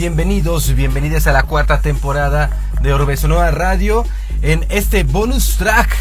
Bienvenidos, bienvenidas a la cuarta temporada de Orbe Sonora Radio. En este bonus track,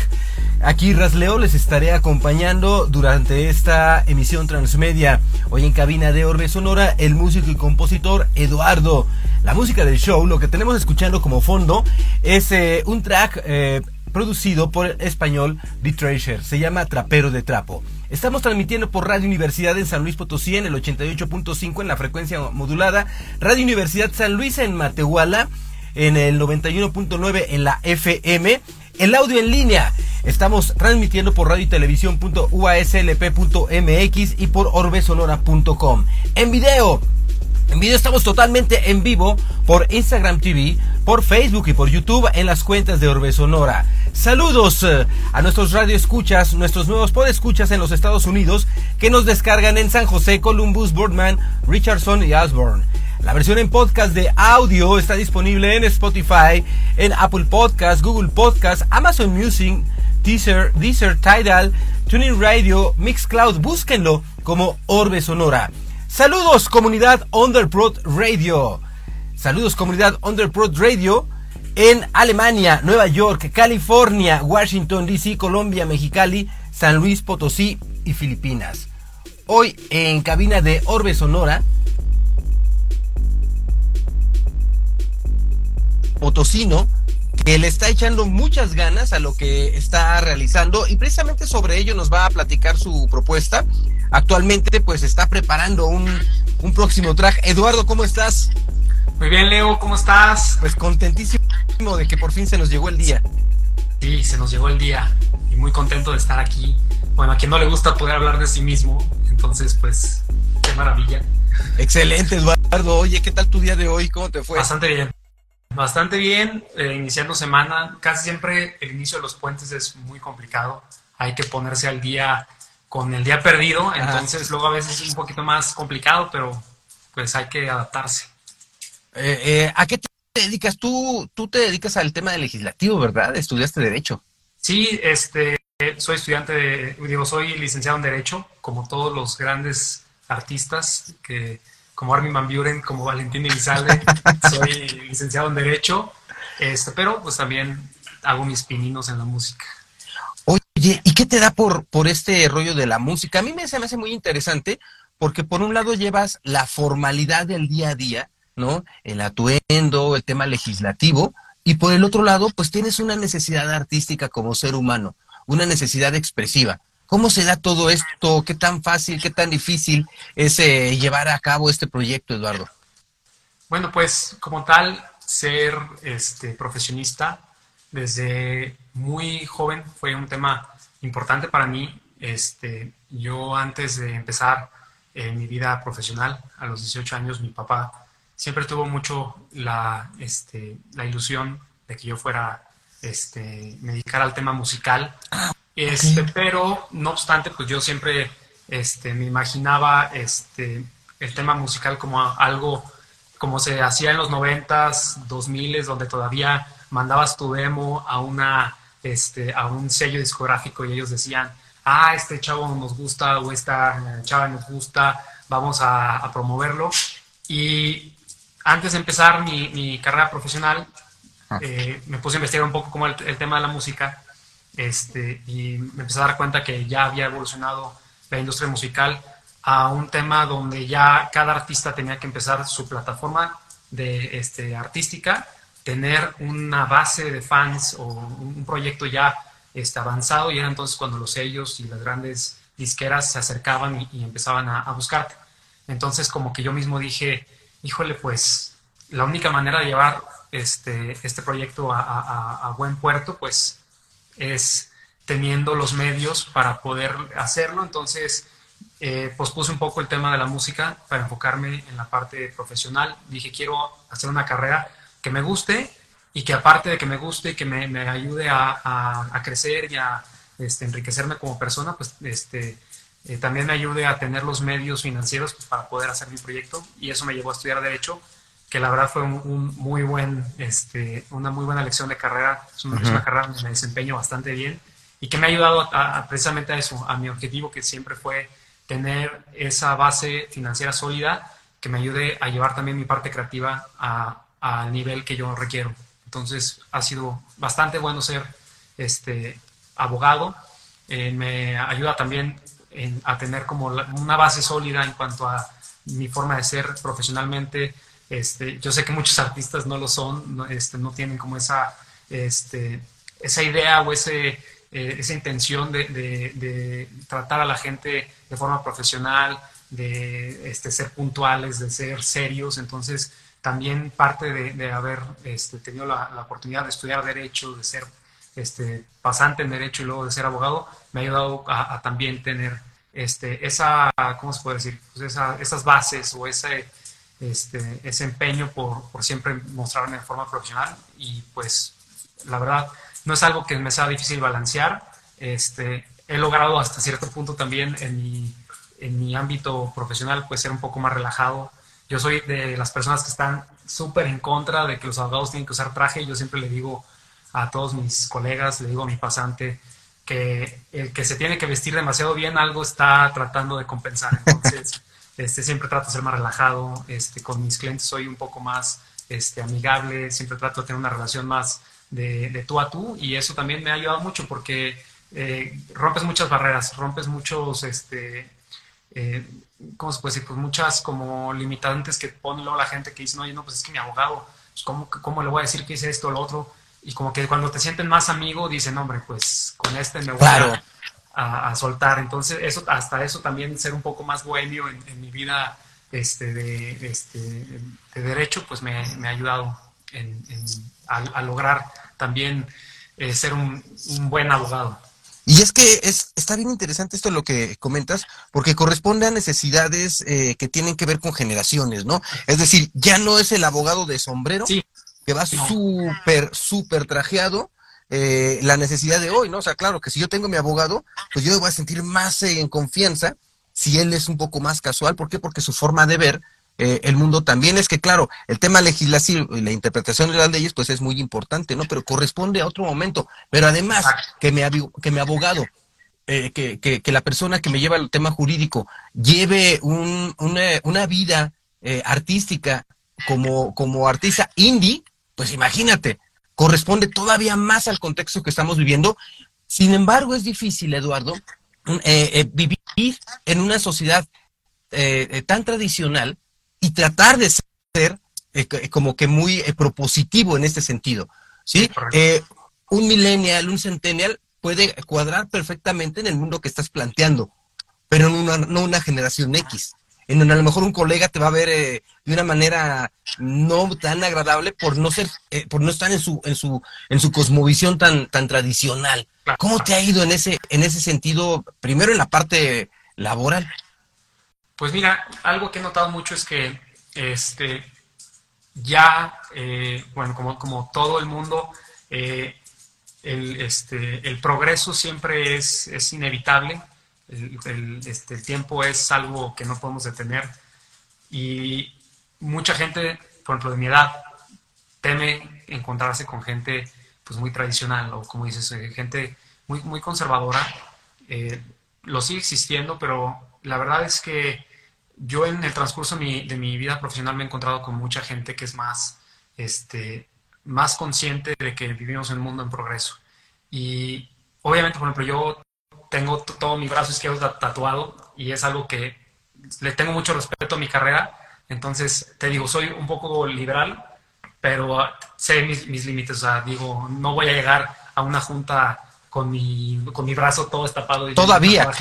aquí Rasleo les estaré acompañando durante esta emisión transmedia. Hoy en cabina de Orbe Sonora, el músico y compositor Eduardo. La música del show, lo que tenemos escuchando como fondo, es eh, un track eh, producido por el español The Treasure. Se llama Trapero de Trapo. Estamos transmitiendo por Radio Universidad en San Luis Potosí en el 88.5 en la frecuencia modulada, Radio Universidad San Luis en Matehuala en el 91.9 en la FM, el audio en línea. Estamos transmitiendo por radio y televisión.uaslp.mx y por orbesonora.com. En video en video estamos totalmente en vivo por Instagram TV, por Facebook y por YouTube en las cuentas de Orbe Sonora. Saludos eh, a nuestros radioescuchas, nuestros nuevos podescuchas en los Estados Unidos que nos descargan en San José, Columbus, Boardman, Richardson y Osborne. La versión en podcast de audio está disponible en Spotify, en Apple Podcast, Google Podcast, Amazon Music, Deezer, Deezer Tidal, Tuning Radio, Mixcloud. Búsquenlo como Orbe Sonora. Saludos comunidad Underprod Radio. Saludos comunidad Underprod Radio en Alemania, Nueva York, California, Washington DC, Colombia, Mexicali, San Luis Potosí y Filipinas. Hoy en cabina de Orbe Sonora. Potosino que le está echando muchas ganas a lo que está realizando y precisamente sobre ello nos va a platicar su propuesta. Actualmente pues está preparando un, un próximo track. Eduardo, ¿cómo estás? Muy bien, Leo, ¿cómo estás? Pues contentísimo de que por fin se nos llegó el día. Sí, se nos llegó el día y muy contento de estar aquí. Bueno, a quien no le gusta poder hablar de sí mismo, entonces pues qué maravilla. Excelente, Eduardo. Oye, ¿qué tal tu día de hoy? ¿Cómo te fue? Bastante bien. Bastante bien, eh, iniciando semana. Casi siempre el inicio de los puentes es muy complicado. Hay que ponerse al día con el día perdido, entonces luego a veces es un poquito más complicado, pero pues hay que adaptarse. Eh, eh, ¿A qué te dedicas? Tú, tú te dedicas al tema del legislativo, ¿verdad? Estudiaste Derecho. Sí, este, soy estudiante, de, digo, soy licenciado en Derecho, como todos los grandes artistas que como Armin Van Buren, como Valentín Elizalde, soy licenciado en Derecho, este, pero pues también hago mis pininos en la música. Oye, ¿y qué te da por, por este rollo de la música? A mí me, me hace muy interesante porque por un lado llevas la formalidad del día a día, ¿no? El atuendo, el tema legislativo, y por el otro lado, pues tienes una necesidad artística como ser humano, una necesidad expresiva. ¿Cómo se da todo esto? ¿Qué tan fácil, qué tan difícil es eh, llevar a cabo este proyecto, Eduardo? Bueno, pues como tal, ser este, profesionista desde muy joven fue un tema importante para mí. Este, yo antes de empezar eh, mi vida profesional, a los 18 años, mi papá siempre tuvo mucho la, este, la ilusión de que yo fuera, este, me dedicara al tema musical. Este, Pero, no obstante, pues yo siempre este, me imaginaba este, el tema musical como algo como se hacía en los noventas, dos miles, donde todavía mandabas tu demo a una este, a un sello discográfico y ellos decían, ah, este chavo nos gusta o esta chava nos gusta, vamos a, promoverlo. Y antes de empezar mi, carrera profesional, ah. eh, me puse a investigar un poco como el, el tema de la música este, y me empecé a dar cuenta que ya había evolucionado la industria musical a un tema donde ya cada artista tenía que empezar su plataforma de, este, artística, tener una base de fans o un proyecto ya este, avanzado y era entonces cuando los sellos y las grandes disqueras se acercaban y, empezaban a, buscarte. Entonces como que yo mismo dije, híjole, pues la única manera de llevar este, este proyecto a, a buen puerto, pues es teniendo los medios para poder hacerlo. Entonces, eh, pospuse un poco el tema de la música para enfocarme en la parte profesional. Dije, quiero hacer una carrera que me guste y que aparte de que me guste y que me, me ayude a, a, crecer y a este, enriquecerme como persona, pues este, eh, también me ayude a tener los medios financieros pues, para poder hacer mi proyecto. Y eso me llevó a estudiar Derecho que la verdad fue un, muy buen, este, una muy buena lección de carrera. Es una, carrera donde me desempeño bastante bien y que me ha ayudado a, precisamente a eso, a mi objetivo que siempre fue tener esa base financiera sólida que me ayude a llevar también mi parte creativa al nivel que yo requiero. Entonces ha sido bastante bueno ser este, abogado. Eh, me ayuda también a tener como una base sólida en cuanto a mi forma de ser profesionalmente. Este, yo sé que muchos artistas no lo son, no, este, no tienen como esa, este, esa idea o ese, eh, esa intención de, de, tratar a la gente de forma profesional, de este, ser puntuales, de ser serios. Entonces, también parte de, haber este, tenido la, oportunidad de estudiar derecho, de ser este, pasante en derecho y luego de ser abogado, me ha ayudado a, también tener este, esa, ¿cómo se puede decir? Pues esas bases o ese, este, ese empeño por, por, siempre mostrarme de forma profesional y pues la verdad no es algo que me sea difícil balancear. Este, he logrado hasta cierto punto también en mi, en mi ámbito profesional pues ser un poco más relajado. Yo soy de las personas que están súper en contra de que los abogados tienen que usar traje. Yo siempre le digo a todos mis colegas, le digo a mi pasante, que el que se tiene que vestir demasiado bien algo está tratando de compensar. Entonces, este, siempre trato de ser más relajado. Este, con mis clientes soy un poco más este, amigable, siempre trato de tener una relación más de, de tú a tú y eso también me ha ayudado mucho porque eh, rompes muchas barreras, rompes muchos, este, eh, ¿cómo se puede decir? Pues muchas como limitantes que pone luego la gente que dice, oye, no, pues es que mi abogado, pues ¿cómo, ¿cómo le voy a decir que hice esto o lo otro? y como que cuando te sienten más amigo dicen, hombre, pues con este me voy a, soltar. Entonces, eso, hasta eso también ser un poco más bohemio en, mi vida este, de, este, de derecho, pues me, ha ayudado a, lograr también eh, ser un, buen abogado. Y es que es, está bien interesante esto lo que comentas, porque corresponde a necesidades eh, que tienen que ver con generaciones, ¿no? Es decir, ya no es el abogado de sombrero, sí que va súper, súper trajeado, eh, la necesidad de hoy, ¿no? O sea, claro que si yo tengo mi abogado, pues yo me voy a sentir más en confianza si él es un poco más casual. ¿Por qué? Porque su forma de ver eh, el mundo también es que, claro, el tema legislativo y la interpretación de las leyes, pues es muy importante, ¿no? Pero corresponde a otro momento. Pero además, que mi, que mi abogado eh, que, que, la persona que me lleva el tema jurídico lleve un, una, una, vida artística como, como artista indie, pues imagínate, corresponde todavía más al contexto que estamos viviendo. Sin embargo, es difícil, Eduardo, eh, eh, vivir en una sociedad eh, tan tradicional y tratar de ser como que muy propositivo en este sentido. ¿sí? un millennial, un centennial puede cuadrar perfectamente en el mundo que estás planteando, pero no una generación X en donde a lo mejor un colega te va a ver eh, de una manera no tan agradable por no ser, eh, por no estar en su, en su, en su cosmovisión tan, tan tradicional. ¿Cómo te ha ido en ese, en ese sentido, primero en la parte laboral? Pues mira, algo que he notado mucho es que este ya, eh, bueno, como, como todo el mundo, el, este, el progreso siempre es, es inevitable el, este, el tiempo es algo que no podemos detener y mucha gente, por ejemplo, de mi edad, teme encontrarse con gente pues muy tradicional o como dices, eh, gente muy, muy conservadora. Eh, lo sigue existiendo, pero la verdad es que yo en el transcurso de mi, de mi, vida profesional me he encontrado con mucha gente que es más, este, más consciente de que vivimos en un mundo en progreso. Y obviamente, por ejemplo, yo tengo todo mi brazo izquierdo tatuado y es algo que le tengo mucho respeto a mi carrera. Entonces, te digo, soy un poco liberal, pero sé mis, límites. O sea, digo, no voy a llegar a una junta con mi, con mi brazo todo estapado. Todavía.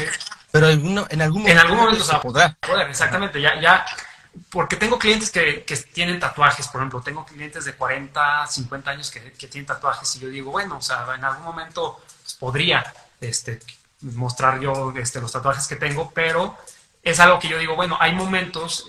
Pero en, en algún momento, en algún momento se podrá. exactamente. Ya, ya, porque tengo clientes que, que, tienen tatuajes, por ejemplo, tengo clientes de 40, 50 años que, que tienen tatuajes y yo digo, bueno, o sea, en algún momento pues, podría este, mostrar yo este, los tatuajes que tengo, pero es algo que yo digo, bueno, hay momentos,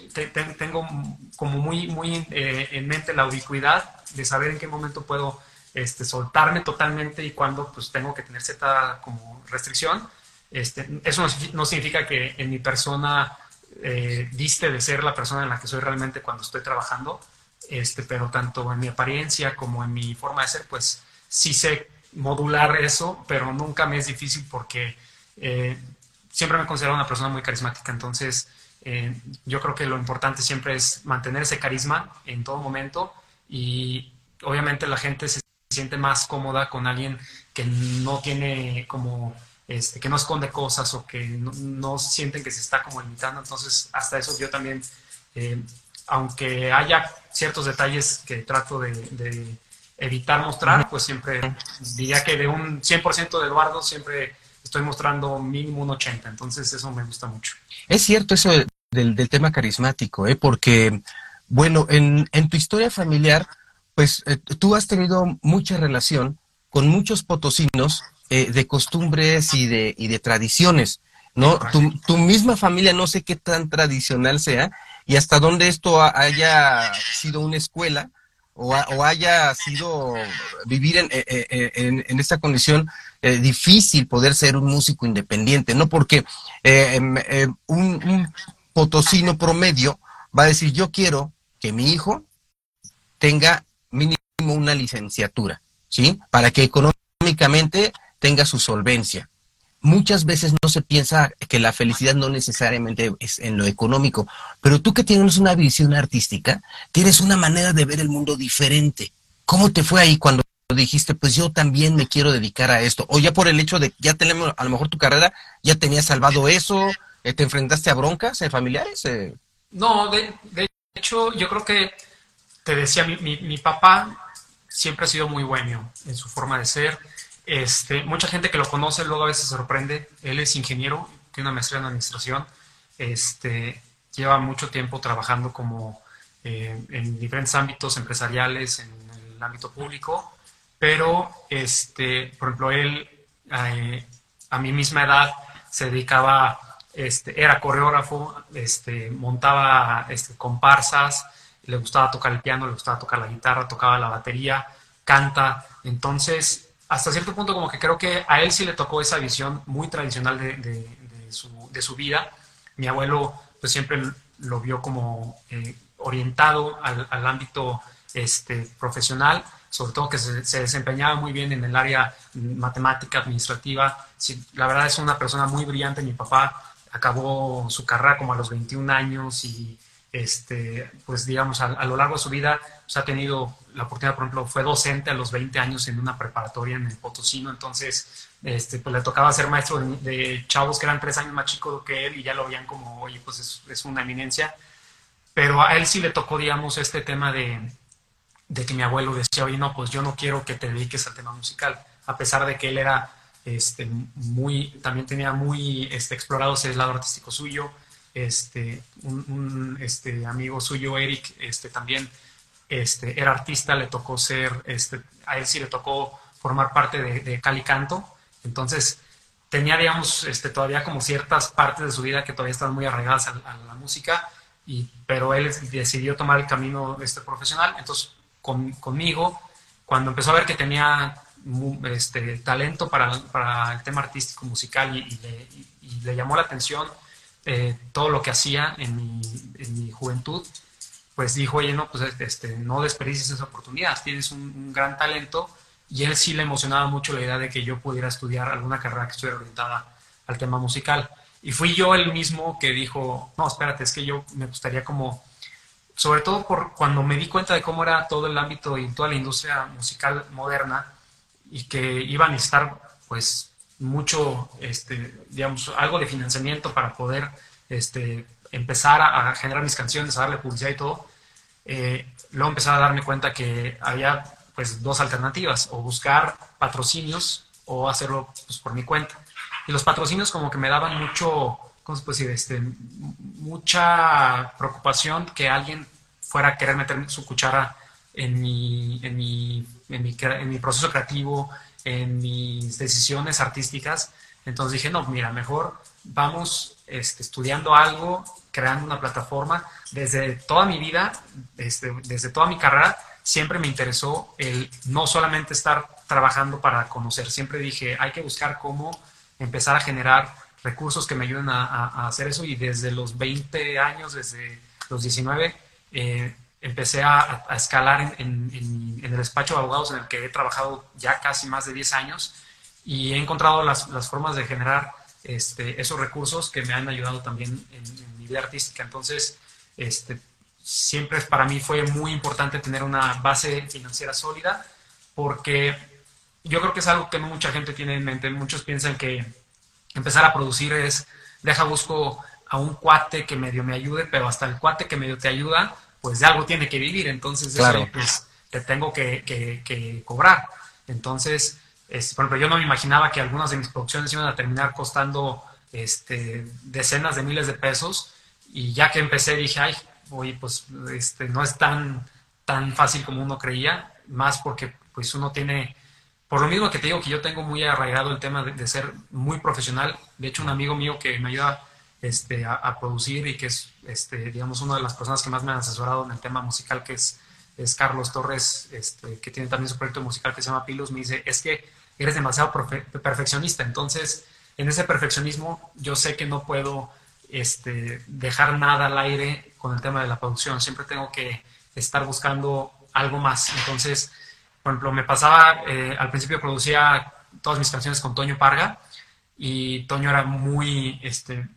tengo como muy, muy eh, en mente la ubicuidad de saber en qué momento puedo este, soltarme totalmente y cuándo pues tengo que tener cierta como restricción. Este, eso no, significa que en mi persona eh, diste de ser la persona en la que soy realmente cuando estoy trabajando, este, pero tanto en mi apariencia como en mi forma de ser, pues sí sé modular eso, pero nunca me es difícil porque eh, siempre me considero una persona muy carismática, entonces Eh, yo creo que lo importante siempre es mantener ese carisma en todo momento y obviamente la gente se siente más cómoda con alguien que no tiene como, este, que no esconde cosas o que no, sienten que se está como limitando. Entonces, hasta eso yo también, eh, aunque haya ciertos detalles que trato de, evitar mostrar, pues siempre diría que de un 100% de Eduardo siempre estoy mostrando mínimo un 80, entonces eso me gusta mucho. Es cierto eso del, tema carismático, ¿eh? porque, bueno, en, en tu historia familiar, pues eh, tú has tenido mucha relación con muchos potosinos eh, de costumbres y de, y de tradiciones, ¿no? Tu, misma familia no sé qué tan tradicional sea y hasta dónde esto haya sido una escuela o, haya sido vivir en, eh, en, esta condición difícil poder ser un músico independiente, ¿no? Porque em, un, un potosino promedio va a decir, yo quiero que mi hijo tenga mínimo una licenciatura, ¿sí? Para que económicamente tenga su solvencia. Muchas veces no se piensa que la felicidad no necesariamente es en lo económico, pero tú que tienes una visión artística, tienes una manera de ver el mundo diferente. ¿Cómo te fue ahí cuando dijiste, pues yo también me quiero dedicar a esto? O ya por el hecho de ya tenemos, a lo mejor tu carrera, ya tenías salvado eso, eh, ¿te enfrentaste a broncas eh, familiares? Eh? No, de, hecho, yo creo que te decía, mi, mi, papá siempre ha sido muy bueno en su forma de ser. Este, mucha gente que lo conoce luego a veces se sorprende. Él es ingeniero, tiene una maestría en administración. Este, lleva mucho tiempo trabajando como eh, en diferentes ámbitos empresariales, en el ámbito público. Pero, este, por ejemplo, él eh, a mi misma edad se dedicaba, este, era coreógrafo, este, montaba este, comparsas, le gustaba tocar el piano, le gustaba tocar la guitarra, tocaba la batería, canta. Entonces, hasta cierto punto como que creo que a él sí le tocó esa visión muy tradicional de, su, vida. Mi abuelo pues siempre lo vio como eh, orientado al, ámbito este, profesional, sobre todo que se, desempeñaba muy bien en el área matemática, administrativa. la verdad es una persona muy brillante. Mi papá acabó su carrera como a los 21 años y este, pues digamos, a, lo largo de su vida pues, ha tenido la oportunidad, por ejemplo, fue docente a los 20 años en una preparatoria en el Potosino, entonces este, pues le tocaba ser maestro de, chavos que eran tres años más chicos que él y ya lo veían como, oye, pues es, una eminencia, pero a él sí le tocó, digamos, este tema de, que mi abuelo decía, oye, no, pues yo no quiero que te dediques al tema musical, a pesar de que él era este, muy, también tenía muy este, explorado ese lado artístico suyo, este, un, este, amigo suyo, Eric, este, también este, era artista, le tocó ser, este, a él sí le tocó formar parte de, Cali Canto, entonces tenía, digamos, este, todavía como ciertas partes de su vida que todavía estaban muy arraigadas a, la música, y, pero él decidió tomar el camino este, profesional, entonces conmigo, cuando empezó a ver que tenía este, talento para, el tema artístico musical y, le, llamó la atención, eh, todo lo que hacía en mi, juventud, pues dijo, oye, no, pues este, no desperdicies esa oportunidad, tienes un, gran talento y él sí le emocionaba mucho la idea de que yo pudiera estudiar alguna carrera que estuviera orientada al tema musical. Y fui yo el mismo que dijo, no, espérate, es que yo me gustaría como, sobre todo por cuando me di cuenta de cómo era todo el ámbito y toda la industria musical moderna y que iba a necesitar pues mucho, este, digamos, algo de financiamiento para poder este, empezar a, generar mis canciones, a darle publicidad y todo, eh, luego empecé a darme cuenta que había pues dos alternativas, o buscar patrocinios o hacerlo pues, por mi cuenta. Y los patrocinios como que me daban mucho, ¿cómo se puede decir? Este, mucha preocupación que alguien fuera a querer meter su cuchara en mi, en mi, en mi, en mi proceso creativo, en mis decisiones artísticas. Entonces dije, no, mira, mejor vamos este, estudiando algo, creando una plataforma. Desde toda mi vida, desde, desde toda mi carrera, siempre me interesó el no solamente estar trabajando para conocer, siempre dije, hay que buscar cómo empezar a generar recursos que me ayuden a, hacer eso y desde los 20 años, desde los 19, eh, empecé a, escalar en, el despacho de abogados en el que he trabajado ya casi más de 10 años. Y he encontrado las, formas de generar este, esos recursos que me han ayudado también en, mi vida artística. Entonces, este, siempre para mí fue muy importante tener una base financiera sólida porque yo creo que es algo que no mucha gente tiene en mente. Muchos piensan que empezar a producir es, deja busco a un cuate que medio me ayude, pero hasta el cuate que medio te ayuda, pues de algo tiene que vivir. Entonces, pues, te tengo que, que, cobrar. Entonces, es, por ejemplo, yo no me imaginaba que algunas de mis producciones iban a terminar costando este, decenas de miles de pesos. Y ya que empecé dije, ay, oye, pues este, no es tan, tan fácil como uno creía, más porque pues uno tiene, por lo mismo que te digo que yo tengo muy arraigado el tema de, ser muy profesional. De hecho, un amigo mío que me ayuda este, a, producir y que es, este, digamos, una de las personas que más me han asesorado en el tema musical, que es, es Carlos Torres, este, que tiene también su proyecto musical que se llama Pilos, me dice, es que eres demasiado perfeccionista. Entonces, en ese perfeccionismo, yo sé que no puedo este, dejar nada al aire con el tema de la producción. Siempre tengo que estar buscando algo más. Entonces, por ejemplo, me pasaba, eh, al principio producía todas mis canciones con Toño Parga y Toño era muy, este,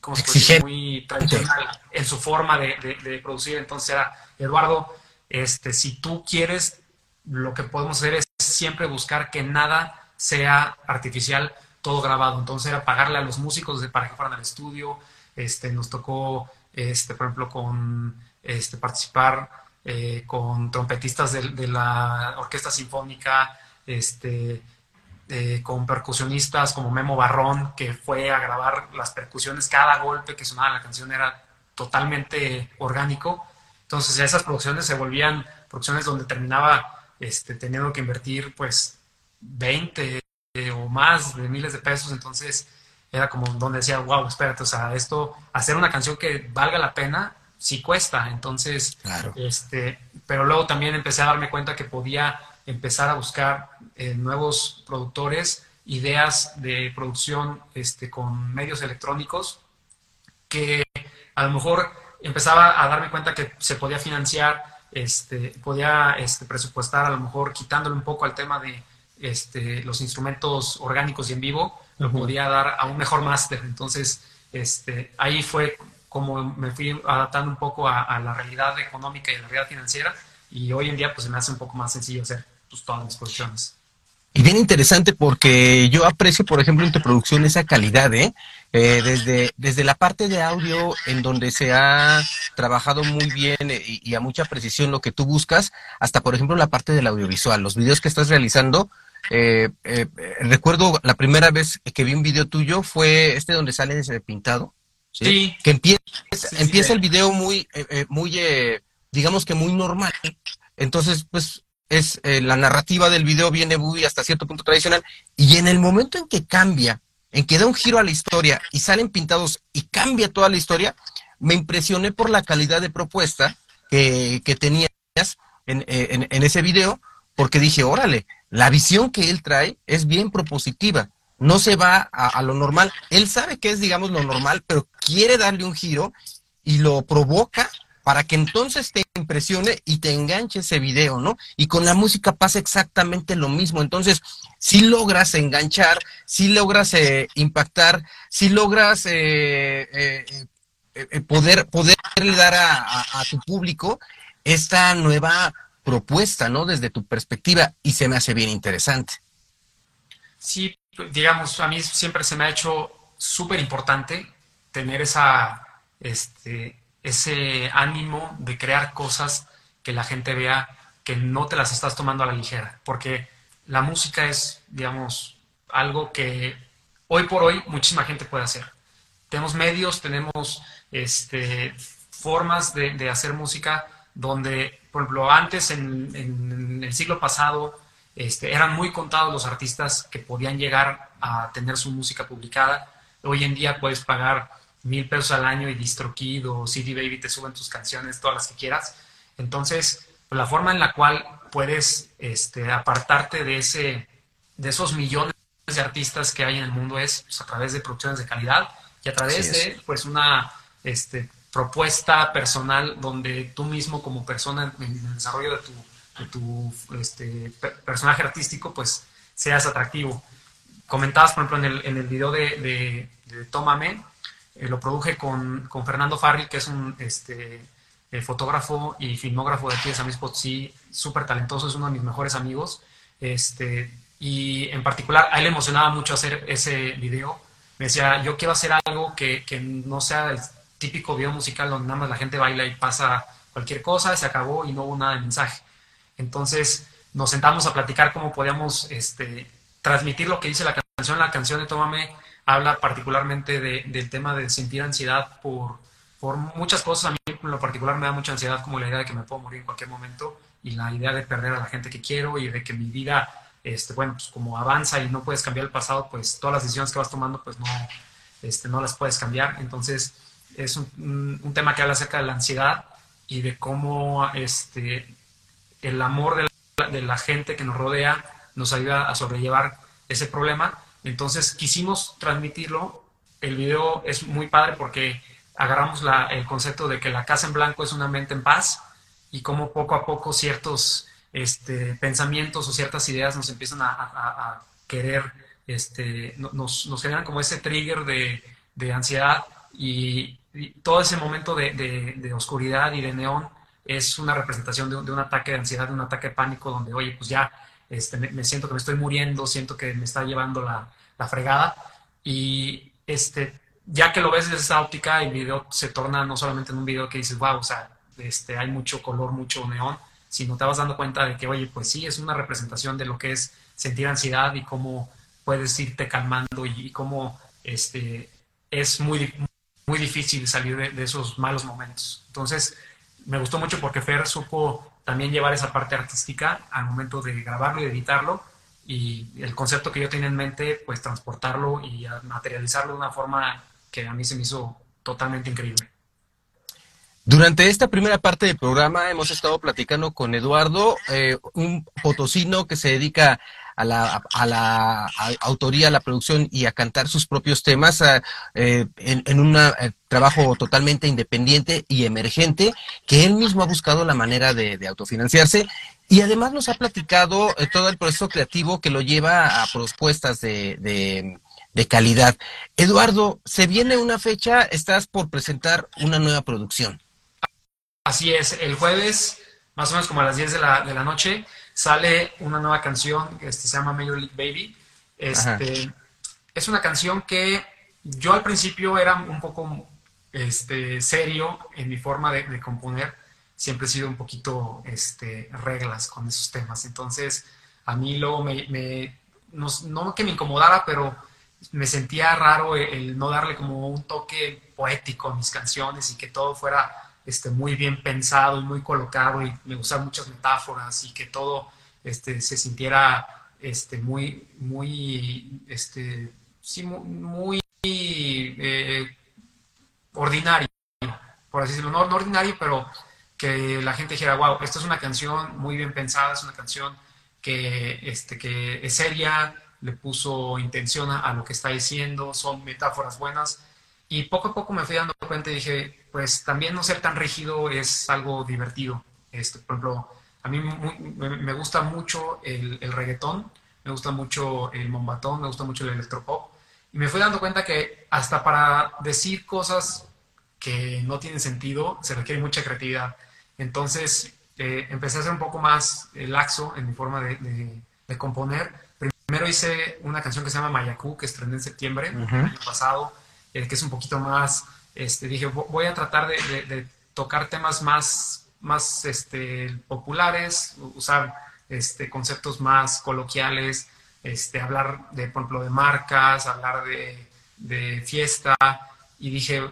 ¿cómo se Muy tradicional en su forma de, producir. Entonces era, Eduardo, este, si tú quieres, lo que podemos hacer es siempre buscar que nada sea artificial, todo grabado. Entonces era pagarle a los músicos para que fueran al estudio. Este, nos tocó, este, por ejemplo, con este, participar eh, con trompetistas de, la Orquesta Sinfónica, este, eh, con percusionistas como Memo Barrón, que fue a grabar las percusiones, cada golpe que sonaba la canción era totalmente orgánico. Entonces esas producciones se volvían producciones donde terminaba teniendo que invertir pues 20 o más de miles de pesos, entonces era como donde decía, wow, espérate, o sea, esto, hacer una canción que valga la pena, sí cuesta, entonces, este, pero luego también empecé a darme cuenta que podía empezar a buscar eh, nuevos productores, ideas de producción este, con medios electrónicos, que a lo mejor empezaba a darme cuenta que se podía financiar, este, podía este, presupuestar a lo mejor quitándole un poco al tema de este, los instrumentos orgánicos y en vivo, lo podía dar a un mejor máster. Entonces, este, ahí fue como me fui adaptando un poco a, la realidad económica y a la realidad financiera y hoy en día pues se me hace un poco más sencillo hacer pues, todas mis producciones. Y bien interesante porque yo aprecio, por ejemplo, en tu producción esa calidad, ¿eh? ¿eh? desde, desde la parte de audio, en donde se ha trabajado muy bien eh, y, a mucha precisión lo que tú buscas, hasta, por ejemplo, la parte del audiovisual. Los videos que estás realizando, eh, recuerdo la primera vez que vi un video tuyo fue este donde sale ese pintado. ¿sí? Que empieza, empieza el video muy, muy digamos que muy normal. Entonces, pues es eh, la narrativa del video viene muy hasta cierto punto tradicional y en el momento en que cambia, en que da un giro a la historia y salen pintados y cambia toda la historia, me impresioné por la calidad de propuesta que, que tenías en, en, en, ese video, porque dije, órale, la visión que él trae es bien propositiva, no se va a, a lo normal, él sabe que es, digamos, lo normal, pero quiere darle un giro y lo provoca para que entonces te impresione y te enganche ese video, ¿no? Y con la música pasa exactamente lo mismo. Entonces, si logras enganchar, si logras eh, impactar, si logras eh, eh, poder poderle dar a, tu público esta nueva propuesta, ¿no? Desde tu perspectiva y se me hace bien interesante. Sí, digamos, a mí siempre se me ha hecho súper importante tener esa, este, ese ánimo de crear cosas que la gente vea que no te las estás tomando a la ligera, porque la música es, digamos, algo que hoy por hoy muchísima gente puede hacer. Tenemos medios, tenemos este, formas de, hacer música donde, por ejemplo, antes en, el siglo pasado este, eran muy contados los artistas que podían llegar a tener su música publicada. Hoy en día puedes pagar mil pesos al año y DistroKid o CD Baby te suben tus canciones, todas las que quieras. Entonces, pues, la forma en la cual puedes este, apartarte de, ese, de esos millones de artistas que hay en el mundo es pues, a través de producciones de calidad y a través de pues una este, propuesta personal donde tú mismo como persona en el desarrollo de tu, de tu este, personaje artístico pues seas atractivo. comentabas, por ejemplo, en el, en el video de, de, Tómame, eh, lo produje con, con, Fernando Farri, que es un este, fotógrafo y filmógrafo de aquí de San Luis Potosí, súper talentoso, es uno de mis mejores amigos. Este, y en particular, a él le emocionaba mucho hacer ese video. Me decía, yo quiero hacer algo que, que no sea típico video musical donde nada más la gente baila y pasa cualquier cosa, se acabó y no hubo nada de mensaje. Entonces nos sentamos a platicar cómo podíamos este, transmitir lo que dice la canción. La canción de Tómame habla particularmente del tema de sentir ansiedad por, por muchas cosas. A mí en lo particular me da mucha ansiedad como la idea de que me puedo morir en cualquier momento y la idea de perder a la gente que quiero y de que mi vida, este, bueno, pues como avanza y no puedes cambiar el pasado, pues todas las decisiones que vas tomando, pues no, este, no las puedes cambiar. Entonces es un, un tema que habla acerca de la ansiedad y de cómo este, el amor de la, de la gente que nos rodea nos ayuda a sobrellevar ese problema. Entonces quisimos transmitirlo. El video es muy padre porque agarramos la, el concepto de que la casa en blanco es una mente en paz y cómo poco a poco ciertos este, pensamientos o ciertas ideas nos empiezan a, a, querer, este, nos, nos, generan como ese trigger de, de ansiedad y, todo ese momento de, de, oscuridad y de neón es una representación de, un ataque de ansiedad, de un ataque de pánico donde, oye, pues ya este, me, siento que me estoy muriendo, siento que me está llevando la, la fregada. Y este, ya que lo ves desde esa óptica, el video se torna no solamente en un video que dices, wow, o sea, este, hay mucho color, mucho neón, sino te vas dando cuenta de que, oye, pues sí, es una representación de lo que es sentir ansiedad y cómo puedes irte calmando y, cómo este, es muy, muy difícil salir de, esos malos momentos. Entonces, me gustó mucho porque Fer supo también llevar esa parte artística al momento de grabarlo y editarlo y el concepto que yo tenía en mente, pues transportarlo y materializarlo de una forma que a mí se me hizo totalmente increíble. Durante esta primera parte del programa hemos estado platicando con Eduardo, eh, un potosino que se dedica a la, a la autoría, a la producción y a cantar sus propios temas eh, en, un eh, trabajo totalmente independiente y emergente, que él mismo ha buscado la manera de, autofinanciarse y además nos ha platicado todo el proceso creativo que lo lleva a propuestas de, de calidad. Eduardo, se viene una fecha, estás por presentar una nueva producción. Así es, el jueves, más o menos como a las 10 de la, de la noche, sale una nueva canción que este, se llama Major League Baby. Este, es una canción que yo al principio era un poco este, serio en mi forma de, componer. Siempre he sido un poquito este, reglas con esos temas. Entonces, a mí luego me, me no, no, que me incomodara, pero me sentía raro el, no darle como un toque poético a mis canciones y que todo fuera este, muy bien pensado y muy colocado y me gustan muchas metáforas y que todo este, se sintiera este, muy, muy, este, sí, muy, eh, ordinario, por así decirlo, no, no ordinario, pero que la gente dijera, wow, esta es una canción muy bien pensada, es una canción que, este, que es seria, le puso intención a, lo que está diciendo, son metáforas buenas. Y poco a poco me fui dando cuenta y dije, pues también no ser tan rígido es algo divertido. Este, por ejemplo, a mí me, gusta mucho el, el, reggaetón, me gusta mucho el mombatón, me gusta mucho el electropop. Y me fui dando cuenta que hasta para decir cosas que no tienen sentido se requiere mucha creatividad. Entonces eh, empecé a ser un poco más eh, laxo en mi forma de, de, de componer Primero hice una canción que se llama Mayaku, que estrené en septiembre del año pasado, eh, que es un poquito más, este, dije, voy a tratar de, tocar temas más, más este, populares, usar este, conceptos más coloquiales, este, hablar, de, por ejemplo, de marcas, hablar de, de fiesta, y dije,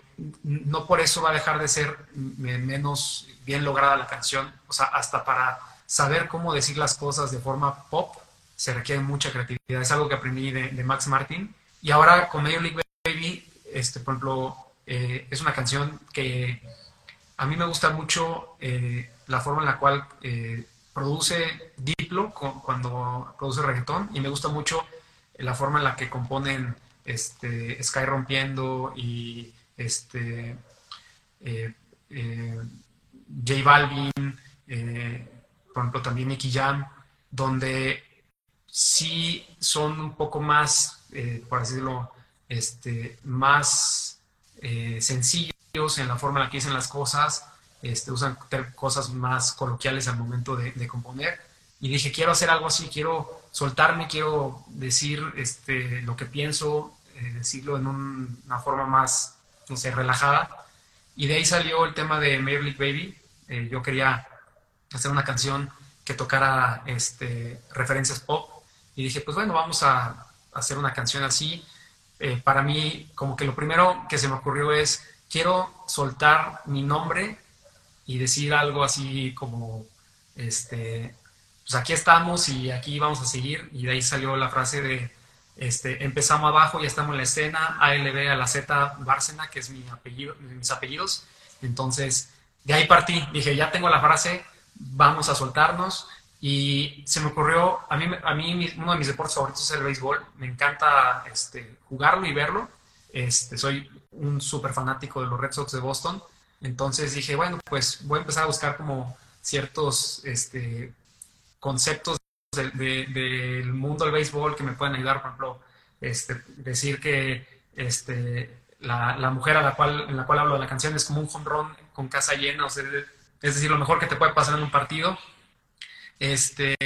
no por eso va a dejar de ser menos bien lograda la canción, o sea, hasta para saber cómo decir las cosas de forma pop, se requiere mucha creatividad. Es algo que aprendí de, Max Martin. Y ahora con Major League Baby, este, por ejemplo, eh, es una canción que a mí me gusta mucho eh, la forma en la cual eh, produce Diplo cuando produce reggaetón y me gusta mucho la forma en la que componen este, Sky Rompiendo y este, J Balvin, por ejemplo también Nicky Jam, donde sí son un poco más por así decirlo, este, más eh, sencillos en la forma en la que dicen las cosas, este, usan cosas más coloquiales al momento de, componer. Y dije, quiero hacer algo así, quiero soltarme, quiero decir este, lo que pienso, eh, decirlo en una forma más, no sé, relajada. Y de ahí salió el tema de Major League Baby. Eh, yo quería hacer una canción que tocara este, referencias pop. Y dije, pues bueno, vamos a hacer una canción así. Eh, para mí, como que lo primero que se me ocurrió es, quiero soltar mi nombre y decir algo así como, este, pues aquí estamos y aquí vamos a seguir. Y de ahí salió la frase de, este, empezamos abajo, ya estamos en la escena, ALB a la Z Bárcena, que es mi apellido, mis apellidos. Entonces, de ahí partí, dije, ya tengo la frase, vamos a soltarnos. Y se me ocurrió, a mí, a mí uno de mis deportes favoritos es el béisbol, me encanta este, jugarlo y verlo. Este, soy un súper fanático de los Red Sox de Boston. Entonces dije, bueno, pues voy a empezar a buscar como ciertos este, conceptos del mundo del béisbol que me pueden ayudar, por ejemplo, este, decir que este, la, la, mujer a la cual, en la cual hablo de la canción es como un home con casa llena, o sea, es decir, lo mejor que te puede pasar en un partido. Este,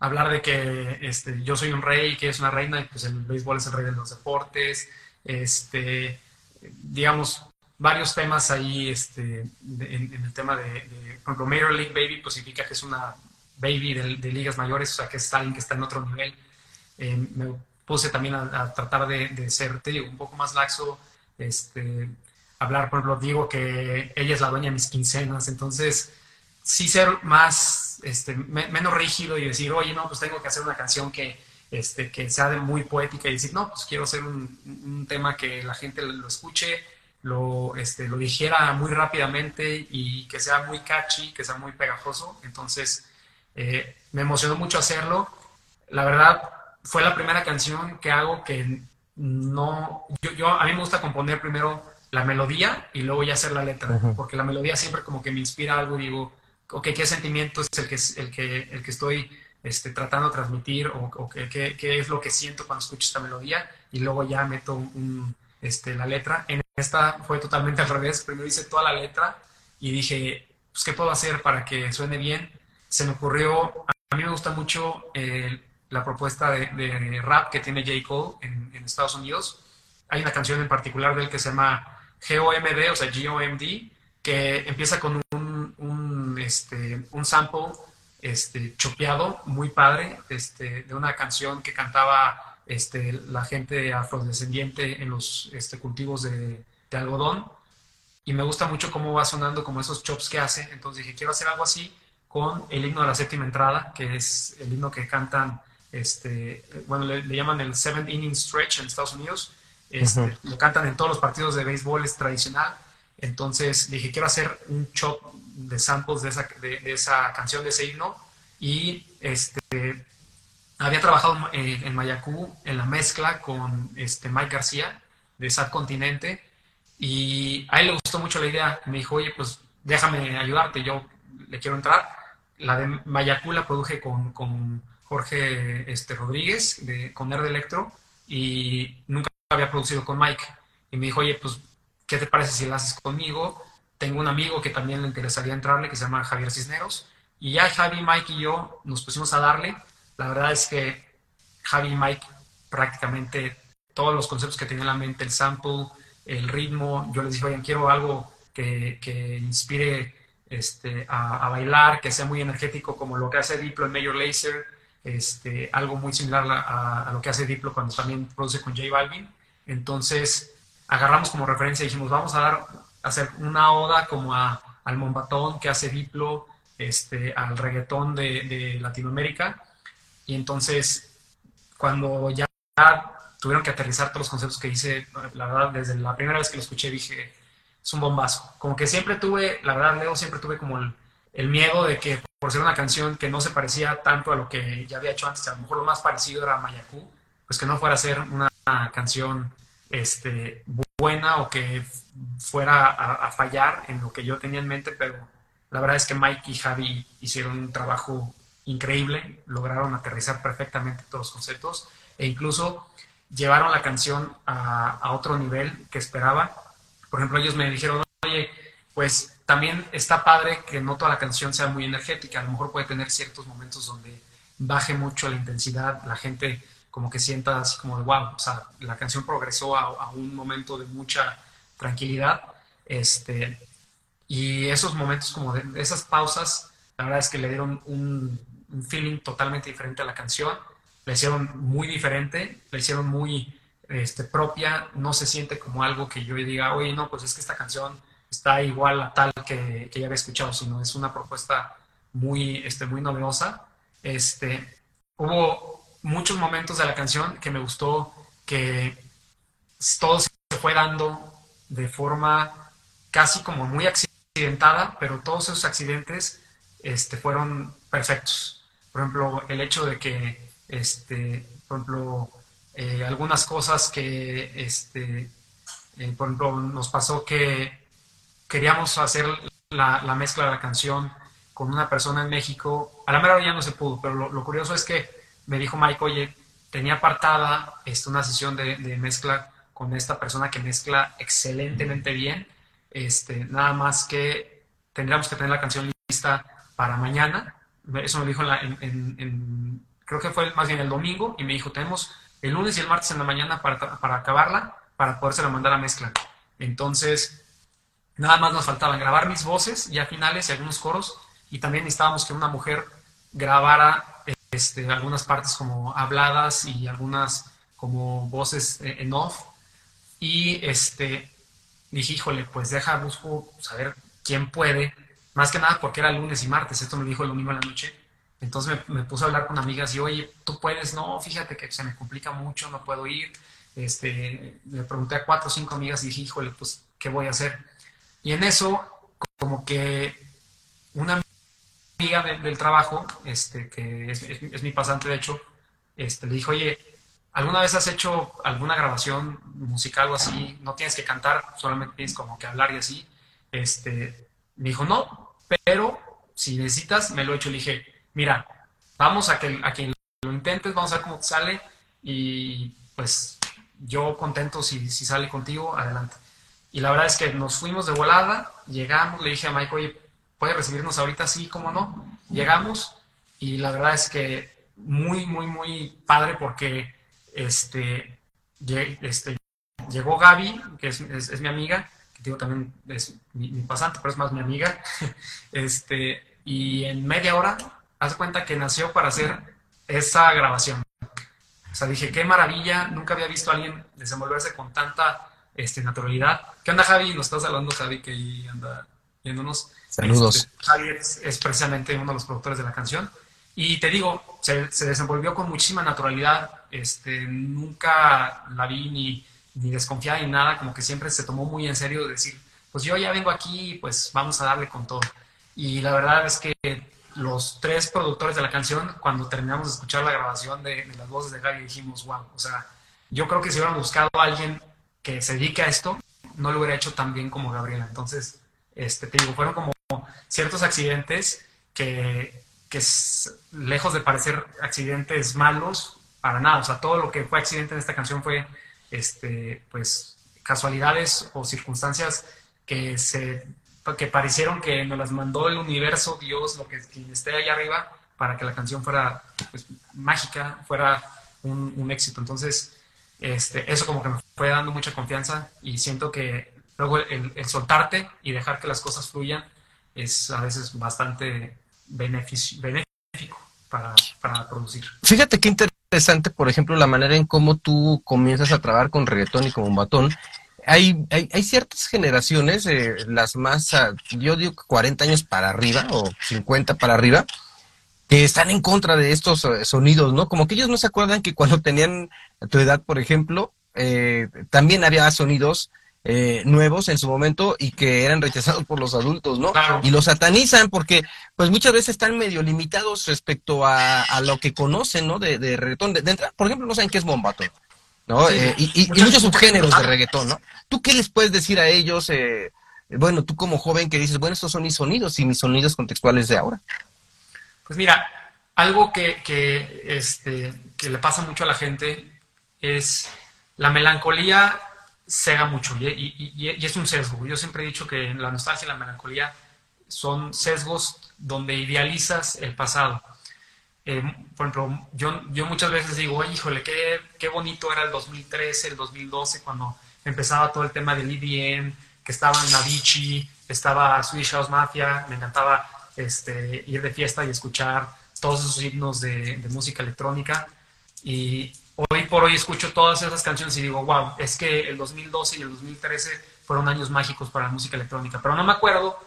hablar de que este, yo soy un rey, que es una reina, y pues el béisbol es el rey de los deportes. Este, digamos, varios temas ahí este, en, el tema de, de, por ejemplo, Major League Baby, pues significa que es una baby de, ligas mayores, o sea, que es alguien que está en otro nivel. Eh, me puse también a, tratar de, ser, un poco más laxo, este, hablar, por ejemplo, digo que ella es la dueña de mis quincenas, entonces sí ser más, este, menos rígido y decir, oye, no, pues tengo que hacer una canción que, este, que sea de muy poética y decir, no, pues quiero hacer un, un tema que la gente lo escuche, lo, este, lo dijera muy rápidamente y que sea muy catchy, que sea muy pegajoso. Entonces, eh, me emocionó mucho hacerlo. La verdad, fue la primera canción que hago que no... Yo, yo a mí me gusta componer primero la melodía y luego ya hacer la letra, porque la melodía siempre como que me inspira algo y digo, ok, ¿qué sentimiento es el que, el que, el que estoy este, tratando de transmitir o, o qué, es lo que siento cuando escucho esta melodía? Y luego ya meto un este, la letra. En esta fue totalmente al revés. Primero hice toda la letra y dije, pues, ¿qué puedo hacer para que suene bien? Se me ocurrió, a mí me gusta mucho eh, la propuesta de, rap que tiene J. Cole en, Estados Unidos. Hay una canción en particular de él que se llama GOMD, o sea, GOMD, que empieza con un, este, un sample este, chopeado, muy padre, este, de una canción que cantaba este, la gente afrodescendiente en los este, cultivos de, algodón. Y me gusta mucho cómo va sonando como esos chops que hace. Entonces dije, quiero hacer algo así con el himno de la séptima entrada, que es el himno que cantan, este, bueno, le, llaman el Seventh Inning Stretch en Estados Unidos. Este, Lo cantan en todos los partidos de béisbol, es tradicional. Entonces dije, quiero hacer un chop de samples de esa, de, de esa canción, de ese himno. Y este, había trabajado en, en Mayacú en la mezcla con este Mike García de Sad Continente y a él le gustó mucho la idea. Me dijo, oye, pues déjame ayudarte, yo le quiero entrar. La de Mayacú la produje con, con Jorge este, Rodríguez, de, con Nerd Electro, y nunca había producido con Mike. Y me dijo, oye, pues, ¿qué te parece si la haces conmigo? Tengo un amigo que también le interesaría entrarle, que se llama Javier Cisneros. Y ya Javi, Mike y yo nos pusimos a darle la verdad es que Javi y Mike prácticamente todos los conceptos que tenía en la mente, el sample, el ritmo, yo les dije, oigan, quiero algo que, inspire este, a, bailar, que sea muy energético como lo que hace Diplo en Major Lazer, este, algo muy similar a, lo que hace Diplo cuando también produce con J Balvin. Entonces agarramos como referencia y dijimos, vamos a dar, hacer una oda como al Mombatón que hace Diplo, este, al reggaetón de, de Latinoamérica y entonces, cuando ya tuvieron que aterrizar todos los conceptos que hice, la verdad, desde la primera vez que lo escuché dije, es un bombazo. Como que siempre tuve, la verdad, Leo, siempre tuve como el, miedo de que por ser una canción que no se parecía tanto a lo que ya había hecho antes, a lo mejor lo más parecido era Mayacú, pues que no fuera a ser una canción este, buena o que fuera a, a, fallar en lo que yo tenía en mente, pero la verdad es que Mike y Javi hicieron un trabajo increíble, lograron aterrizar perfectamente todos los conceptos e incluso llevaron la canción a, otro nivel que esperaba. Por ejemplo, ellos me dijeron, oye, pues también está padre que no toda la canción sea muy energética, a lo mejor puede tener ciertos momentos donde baje mucho la intensidad, la gente como que sienta así como de wow, o sea, la canción progresó a, un momento de mucha tranquilidad, este, y esos momentos como de, esas pausas, la verdad es que le dieron un, un feeling totalmente diferente a la canción, la hicieron muy diferente, la hicieron muy este, propia, no se siente como algo que yo diga, oye, no, pues es que esta canción está igual a tal que, que ya había escuchado, sino es una propuesta muy, este, muy novedosa. Este, hubo muchos momentos de la canción que me gustó que todo se fue dando de forma casi como muy accidentada, pero todos esos accidentes este, fueron perfectos. Por ejemplo, el hecho de que este, por ejemplo, eh, algunas cosas que, este, eh, por ejemplo, nos pasó que queríamos hacer la, mezcla de la canción con una persona en México. A la mera ya no se pudo, pero lo, curioso es que me dijo Mike, oye, tenía apartada este, una sesión de, mezcla con esta persona que mezcla excelentemente bien. Este, nada más que tendríamos que tener la canción lista para mañana. Eso me dijo en, creo que fue más bien el domingo, y me dijo, tenemos el lunes y el martes en la mañana para, para acabarla, para la mandar a mezcla. Entonces, nada más nos faltaban grabar mis voces ya finales y algunos coros, y también necesitábamos que una mujer grabara este, algunas partes como habladas y algunas como voces en off. Y este, dije, híjole, pues deja, busco saber quién puede, más que nada porque era lunes y martes, esto me dijo el domingo en la noche, entonces me, puse a hablar con amigas y, oye, tú puedes, no, fíjate que se me complica mucho, no puedo ir. Este, le pregunté a cuatro o cinco amigas y dije, híjole, pues, ¿qué voy a hacer? Y en eso, como que una amiga del trabajo, este, que es, mi pasante de hecho, este, le dijo, oye, ¿alguna vez has hecho alguna grabación musical o así? No tienes que cantar, solamente tienes como que hablar y así. Este, me dijo, no, pero si necesitas, me lo he hecho. Le dije, mira, vamos a que, a que lo intentes, vamos a ver cómo sale y pues yo contento si, si sale contigo, adelante. Y la verdad es que nos fuimos de volada, llegamos, le dije a Mike, oye, ¿puede recibirnos ahorita? Sí, cómo no. Llegamos y la verdad es que muy, muy, muy padre porque este, este llegó Gaby, que es, es, mi amiga, que digo también es mi, pasante, pero es más mi amiga, este, y en media hora haz cuenta que nació para hacer esa grabación. O sea, dije, qué maravilla, nunca había visto a alguien desenvolverse con tanta este, naturalidad. ¿Qué onda, Javi? Nos estás hablando, Javi, que ahí anda viéndonos. Saludos. Este, Javi es, precisamente uno de los productores de la canción. Y te digo, se, desenvolvió con muchísima naturalidad. Este, nunca la vi ni, ni desconfiada ni nada, como que siempre se tomó muy en serio de decir, pues yo ya vengo aquí, pues vamos a darle con todo. Y la verdad es que los tres productores de la canción, cuando terminamos de escuchar la grabación de, las voces de Gaby, dijimos, wow, o sea, yo creo que si hubieran buscado a alguien que se dedique a esto, no lo hubiera hecho tan bien como Gabriela. Entonces, este, te digo, fueron como ciertos accidentes que, que lejos de parecer accidentes malos, para nada, o sea, todo lo que fue accidente en esta canción fue, este, pues, casualidades o circunstancias que se que parecieron que nos las mandó el universo, Dios, lo que quien esté allá arriba, para que la canción fuera pues, mágica, fuera un, éxito. Entonces, este, eso como que me fue dando mucha confianza y siento que luego el, soltarte y dejar que las cosas fluyan es a veces bastante benéfico para, para producir. Fíjate qué interesante, por ejemplo, la manera en cómo tú comienzas a trabajar con reggaetón y con batón hay, hay, ciertas generaciones, eh, las más, ah, yo digo 40 años para arriba o 50 para arriba, que están en contra de estos eh, sonidos, ¿no? Como que ellos no se acuerdan que cuando tenían tu edad, por ejemplo, eh, también había sonidos nuevos en su momento y que eran rechazados por los adultos, ¿no? Y los satanizan porque, pues muchas veces están medio limitados respecto a, lo que conocen, ¿no? De, de reggaetón. De, por ejemplo, no saben qué es bombato. ¿no? Eh, y, muchos subgéneros de reggaetón, ¿no? ¿Tú qué les puedes decir a ellos? Eh, bueno, tú como joven que dices, bueno, estos son mis sonidos y mis sonidos contextuales de ahora. Pues mira, algo que, que, este, que le pasa mucho a la gente es la melancolía cega mucho y, es un sesgo. Yo siempre he dicho que la nostalgia y la melancolía son sesgos donde idealizas el pasado. Eh, por ejemplo, yo, yo muchas veces digo, híjole, qué, qué bonito era el 2013, el 2012, cuando empezaba todo el tema del EDM, que estaban Avicii, estaba Swedish House Mafia, me encantaba este, ir de fiesta y escuchar todos esos himnos de, de música electrónica. Y por hoy escucho todas esas canciones y digo, wow, es que el 2012 y el 2013 fueron años mágicos para la música electrónica. Pero no me acuerdo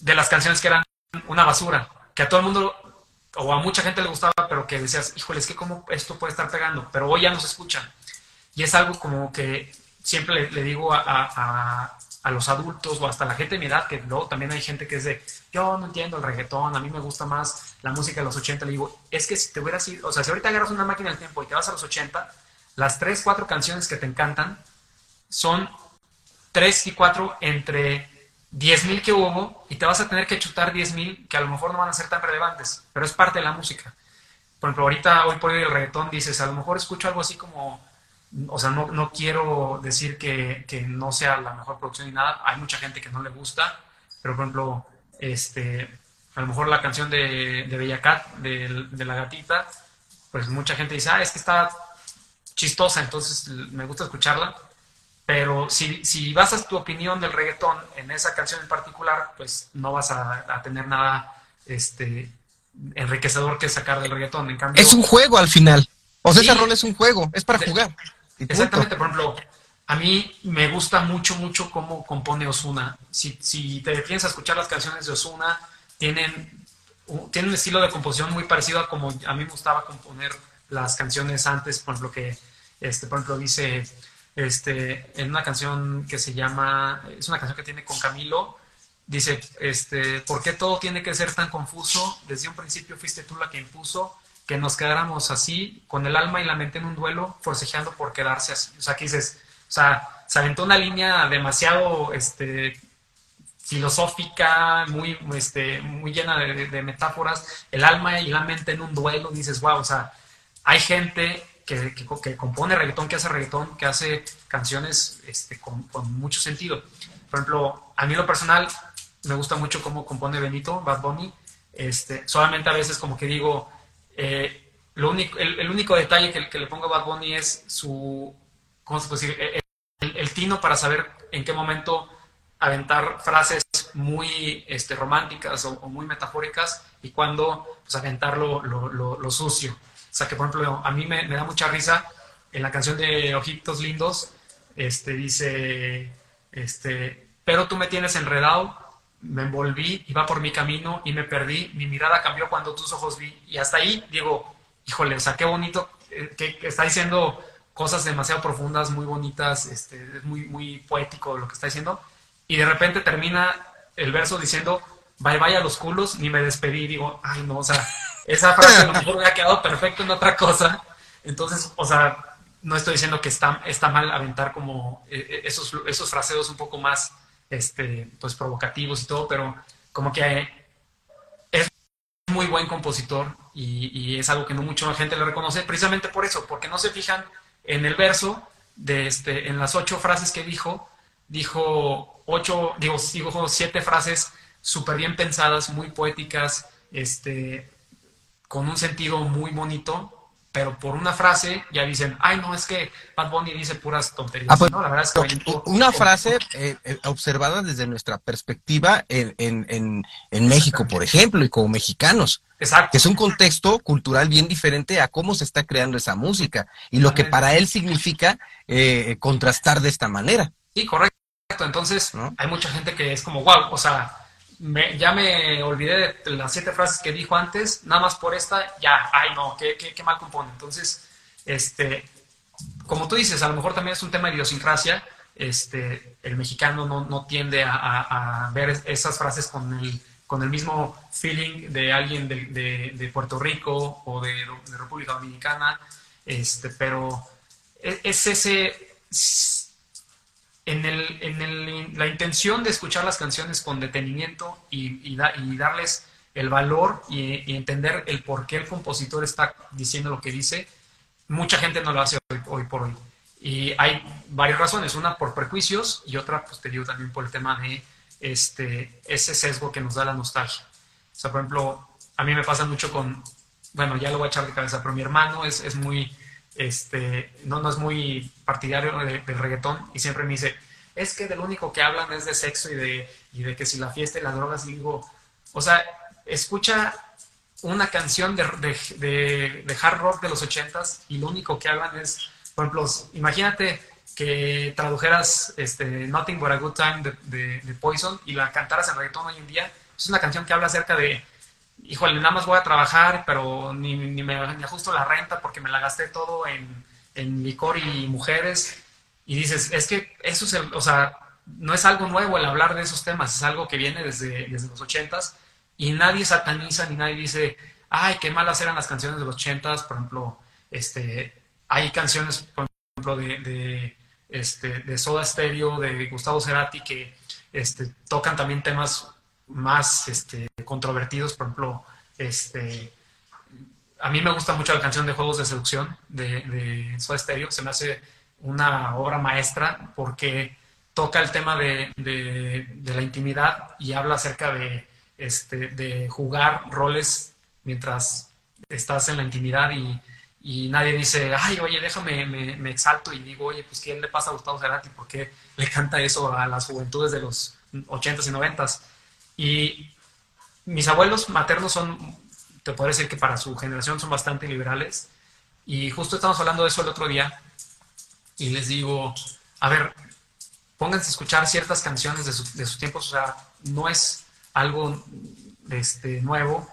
de las canciones que eran una basura, que a todo el mundo o a mucha gente le gustaba, pero que decías, híjole, es que cómo esto puede estar pegando, pero hoy ya no escuchan. Y es algo como que siempre le, digo a, a, los adultos o hasta la gente de mi edad, que luego también hay gente que es de, yo no entiendo el reggaetón, a mí me gusta más la música de los 80, le digo, es que si te hubieras ido, o sea, si ahorita agarras una máquina del tiempo y te vas a los 80, las 3, 4 canciones que te encantan son 3 y 4 entre 10.000 que hubo y te vas a tener que chutar 10.000 que a lo mejor no van a ser tan relevantes, pero es parte de la música. Por ejemplo, ahorita, hoy por hoy el reggaetón dices, a lo mejor escucho algo así como, o sea, no, no quiero decir que, que, no sea la mejor producción ni nada, hay mucha gente que no le gusta, pero por ejemplo, este, a lo mejor la canción de, de Bella Cat, de, de la gatita, pues mucha gente dice, ah, es que está chistosa, entonces me gusta escucharla pero si, si basas tu opinión del reggaetón en esa canción en particular, pues no vas a, tener nada este, enriquecedor que sacar del reggaetón. En cambio, es un juego al final. O sea, ese rol es un juego, es para jugar. Exactamente, por ejemplo, a mí me gusta mucho, mucho cómo compone Osuna. Si, te piensas escuchar las canciones de Osuna, tienen, tienen un estilo de composición muy parecido a como a mí me gustaba componer las canciones antes, por ejemplo, que, este, por ejemplo, dice este, en una canción que se llama, es una canción que tiene con Camilo, dice, este, ¿por qué todo tiene que ser tan confuso? Desde un principio fuiste tú la que impuso que nos quedáramos así, con el alma y la mente en un duelo, forcejeando por quedarse así. O sea, que dices, o sea, se aventó una línea demasiado, este, filosófica, muy, este, muy llena de, metáforas, el alma y la mente en un duelo, dices, wow, o sea, hay gente que, compone reggaetón, que hace reggaetón, que hace canciones este, con, mucho sentido. Por ejemplo, a mí lo personal me gusta mucho cómo compone Benito, Bad Bunny. Este, solamente a veces como que digo, eh, lo único, el, único detalle que, que, le pongo a Bad Bunny es su, ¿cómo se puede decir? El, tino para saber en qué momento aventar frases muy este, románticas o, muy metafóricas y cuándo pues, aventar lo, sucio. O sea, que por ejemplo, a mí me, da mucha risa en la canción de Ojitos Lindos, este, dice, este, pero tú me tienes enredado, me envolví, iba por mi camino y me perdí, mi mirada cambió cuando tus ojos vi. Y hasta ahí digo, híjole, o sea, qué bonito, eh, que, está diciendo cosas demasiado profundas, muy bonitas, este, es muy, muy poético lo que está diciendo. Y de repente termina el verso diciendo, bye bye a los culos, ni me despedí. digo, ay no, o sea, esa frase a lo mejor hubiera quedado perfecto en otra cosa. Entonces, o sea, no estoy diciendo que está, está mal aventar como eh, eh, esos, esos fraseos un poco más este, pues, provocativos y todo, pero como que es muy buen compositor y, es algo que no mucha gente le reconoce, precisamente por eso, porque no se fijan en el verso, de este, en las ocho frases que dijo, dijo ocho, digo, dijo siete frases súper bien pensadas, muy poéticas, este, con un sentido muy bonito, pero por una frase ya dicen, ay, no, es que Bad Bunny dice puras tonterías. Ah, pues, ¿no? La verdad es que una frase eh, eh, observada desde nuestra perspectiva en, en, en, México, por ejemplo, y como mexicanos. Exacto. Que es un contexto cultural bien diferente a cómo se está creando esa música y lo que para él significa eh, contrastar de esta manera. Sí, correcto. Entonces, hay mucha gente que es como, wow, o sea, ya me olvidé de las siete frases que dijo antes, nada más por esta, ya, ay no, qué, qué, mal compone. Entonces, este, como tú dices, a lo mejor también es un tema de idiosincrasia, este, el mexicano no, no tiende a, ver esas frases con el, con el mismo feeling de alguien de, de, Puerto Rico o de, República Dominicana, este, pero e, es ese en, el, en el, la intención de escuchar las canciones con detenimiento y, y, darles el valor y, entender el por qué el compositor está diciendo lo que dice, mucha gente no lo hace hoy, por hoy. Y hay varias razones, una por prejuicios y otra, pues te digo también por el tema de este, ese sesgo que nos da la nostalgia. O sea, por ejemplo, a mí me pasa mucho con, bueno, ya lo voy a echar de cabeza, pero mi hermano es, es muy, este, no, no es muy partidario del reggaetón y siempre me dice, es que de lo único que hablan es de sexo y de, y de que si la fiesta y las drogas, y digo, o sea, escucha una canción de, de, de, hard rock de los ochentas y lo único que hablan es, por ejemplo, imagínate que tradujeras este, Nothing But a Good Time de, de, Poison y la cantaras en reggaetón hoy en día. Es una canción que habla acerca de, híjole, nada más voy a trabajar, pero ni, ni me ajusto la renta porque me la gasté todo en, en licor y mujeres. Y dices, es que eso es el, o sea, no es algo nuevo el hablar de esos temas, es algo que viene desde, desde los ochentas y nadie sataniza ni nadie dice, ay, qué malas eran las canciones de los ochentas, por ejemplo, este, hay canciones, por ejemplo, de, de, este, de Soda Stereo, de Gustavo Cerati, que este, tocan también temas más este, controvertidos, por ejemplo, este, a mí me gusta mucho la canción de Juegos de Seducción de, de Soda Stereo, se me hace una obra maestra porque toca el tema de, de la intimidad y habla acerca de este, de jugar roles mientras estás en la intimidad y, nadie dice, ay, oye, déjame, me, exalto y digo, oye, pues ¿qué le pasa a Gustavo Cerati? ¿Por qué le canta eso a las juventudes de los 80s y 90s? Y mis abuelos maternos son, te puedo decir que para su generación son bastante liberales. Y justo estamos hablando de eso el otro día y les digo, a ver, pónganse a escuchar ciertas canciones de, de sus tiempos, o sea, no es algo este, nuevo,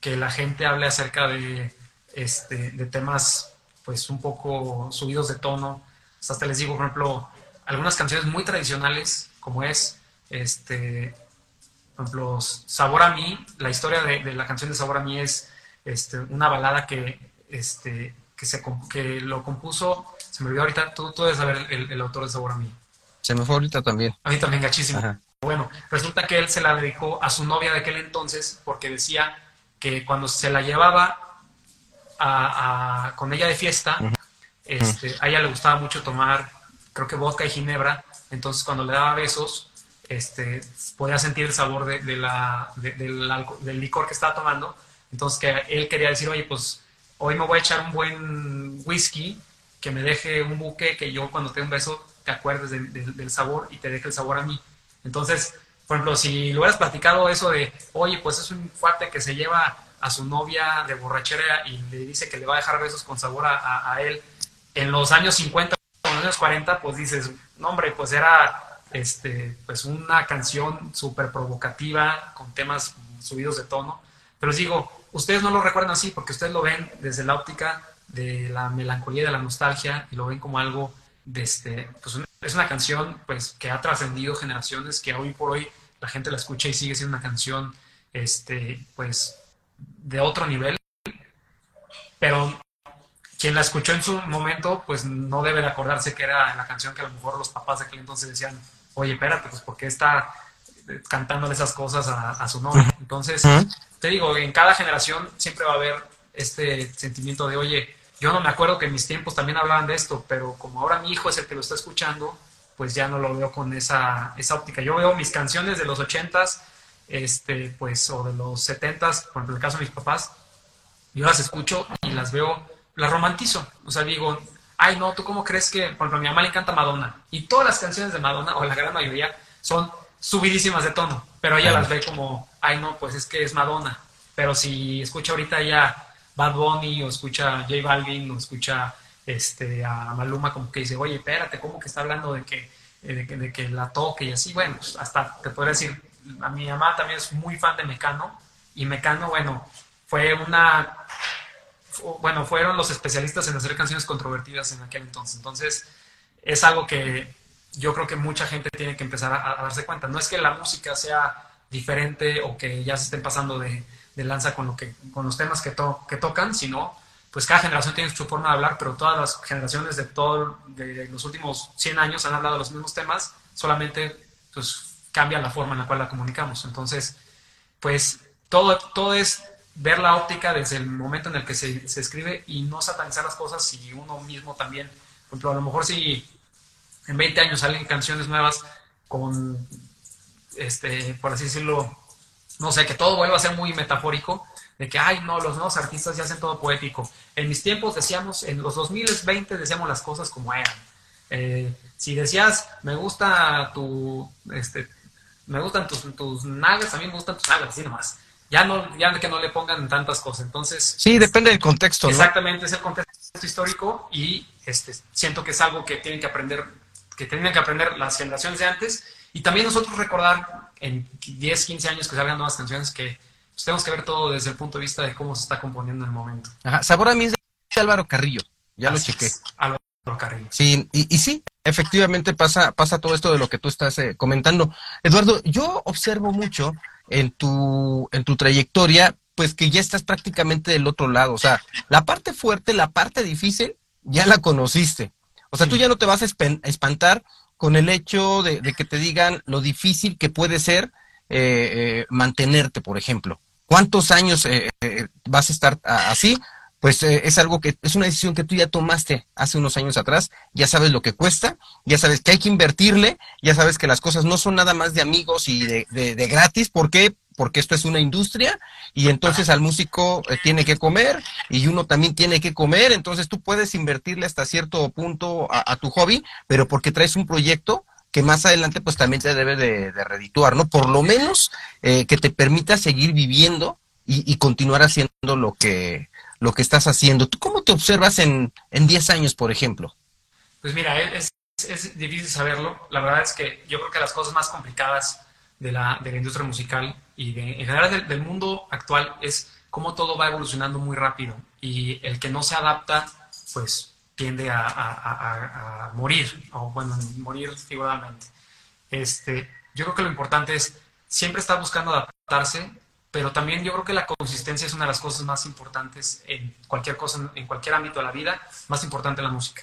que la gente hable acerca de, este, de temas pues un poco subidos de tono. Hasta les digo, por ejemplo, algunas canciones muy tradicionales, como es, este, por ejemplo, Sabor a mí, la historia de, la canción de Sabor a mí es este, una balada que, este, que, se, que lo compuso, se me olvidó ahorita, tú, tú debes saber el, autor de Sabor a mí. Se me fue ahorita también. A mí también, gachísimo. Bueno, resulta que él se la dedicó a su novia de aquel entonces porque decía que cuando se la llevaba a, con ella de fiesta, este, a ella le gustaba mucho tomar, creo que vodka y ginebra, entonces cuando le daba besos, este, podía sentir el sabor del, licor que estaba tomando, entonces que él quería decir, oye, pues hoy me voy a echar un buen whisky que me deje un buque, que yo cuando te un beso te acuerdes del sabor y te deje el sabor a mí. Entonces, por ejemplo, si lo hubieras platicado eso de, oye, pues es un fuerte que se lleva a su novia de borrachera y le dice que le va a dejar besos con sabor a, él, en los años 50 o los años 40, pues dices, no hombre, pues era este, pues una canción súper provocativa, con temas subidos de tono. Pero os digo, ustedes no lo recuerdan así porque ustedes lo ven desde la óptica de la melancolía de la nostalgia y lo ven como algo de este, pues es una canción pues que ha trascendido generaciones, que hoy por hoy la gente la escucha y sigue siendo una canción este, pues de otro nivel, pero quien la escuchó en su momento pues no debe de acordarse que era la canción que a lo mejor los papás de aquel entonces decían, oye, espérate, pues porque está cantándole esas cosas a, a su novio. Entonces, te digo, en cada generación siempre va a haber este sentimiento de, oye, yo no me acuerdo que en mis tiempos también hablaban de esto, pero como ahora mi hijo es el que lo está escuchando, pues ya no lo veo con esa, esa óptica. Yo veo mis canciones de los ochentas, este, pues, o de los setentas, por ejemplo, el caso de mis papás, yo las escucho y las veo, las romantizo. O sea, digo, ay, no, ¿tú cómo crees que, por ejemplo, a mi mamá le encanta Madonna? Y todas las canciones de Madonna, o la gran mayoría, son subidísimas de tono, pero ella las ve como, ay, no, pues es que es Madonna. Pero si escucha ahorita ya Bad Bunny o escucha J Balvin o escucha este, a Maluma como que dice, oye, espérate, ¿cómo que está hablando de que, eh, de que, la toque y así? Bueno, pues, hasta te podría decir, a mi mamá también es muy fan de Mecano y Mecano, bueno, fue una, bueno, fueron los especialistas en hacer canciones controvertidas en aquel entonces. Entonces, es algo que yo creo que mucha gente tiene que empezar a darse cuenta. No es que la música sea diferente o que ya se estén pasando de, de lanza con, lo que, con los temas que, que tocan, sino pues cada generación tiene su forma de hablar, pero todas las generaciones de, todo, de los últimos 100 años han hablado de los mismos temas, solamente pues cambia la forma en la cual la comunicamos. Entonces, pues todo, todo es ver la óptica desde el momento en el que se, se escribe y no satanizar las cosas y uno mismo también. Por ejemplo, a lo mejor si en 20 años salen canciones nuevas con, este, por así decirlo, no sé, que todo vuelva a ser muy metafórico, de que, ay, no, los nuevos artistas ya hacen todo poético. En mis tiempos decíamos, en los 2020 decíamos las cosas como eran. Eh, si decías, me gusta tu, este, me gustan tus, tus nalgas, a me gustan tus nalgas, así nomás. Ya no, ya que no le pongan tantas cosas. Entonces. Sí, depende del contexto, Exactamente, es el contexto histórico y este, siento que es algo que tienen que aprender, que tienen que aprender las generaciones de antes y también nosotros recordar en 10, 15 años que salgan nuevas canciones que pues, tenemos que ver todo desde el punto de vista de cómo se está componiendo en el momento. Ajá, Sabor a mí es de Álvaro Carrillo, ya lo chequé. Álvaro Carrillo. Sí, y, sí, efectivamente pasa, pasa todo esto de lo que tú estás eh, comentando. Eduardo, yo observo mucho en tu, en tu trayectoria, pues que ya estás prácticamente del otro lado. O sea, la parte fuerte, la parte difícil, ya la conociste. O sea, tú ya no te vas a espantar con el hecho de, que te digan lo difícil que puede ser eh, eh, mantenerte, por ejemplo. ¿Cuántos años eh, vas a estar así? Pues es algo que es una decisión que tú ya tomaste hace unos años atrás, ya sabes lo que cuesta, ya sabes que hay que invertirle, ya sabes que las cosas no son nada más de amigos y de, de, de gratis, ¿por qué? porque esto es una industria y entonces al músico eh, tiene que comer y uno también tiene que comer, entonces tú puedes invertirle hasta cierto punto a, tu hobby, pero porque traes un proyecto que más adelante pues también te debe de, redituar, ¿no? Por lo menos eh, que te permita seguir viviendo y, continuar haciendo lo que, lo que estás haciendo. ¿Tú cómo te observas en, en 10 años, por ejemplo? Pues mira, es, es difícil saberlo. La verdad es que yo creo que las cosas más complicadas de la, de la industria musical y en general del, mundo actual es cómo todo va evolucionando muy rápido y el que no se adapta, pues tiende a, a, morir, o bueno, morir figuradamente. Este, yo creo que lo importante es siempre estar buscando adaptarse, pero también yo creo que la consistencia es una de las cosas más importantes en cualquier cosa, en cualquier ámbito de la vida, más importante en la música.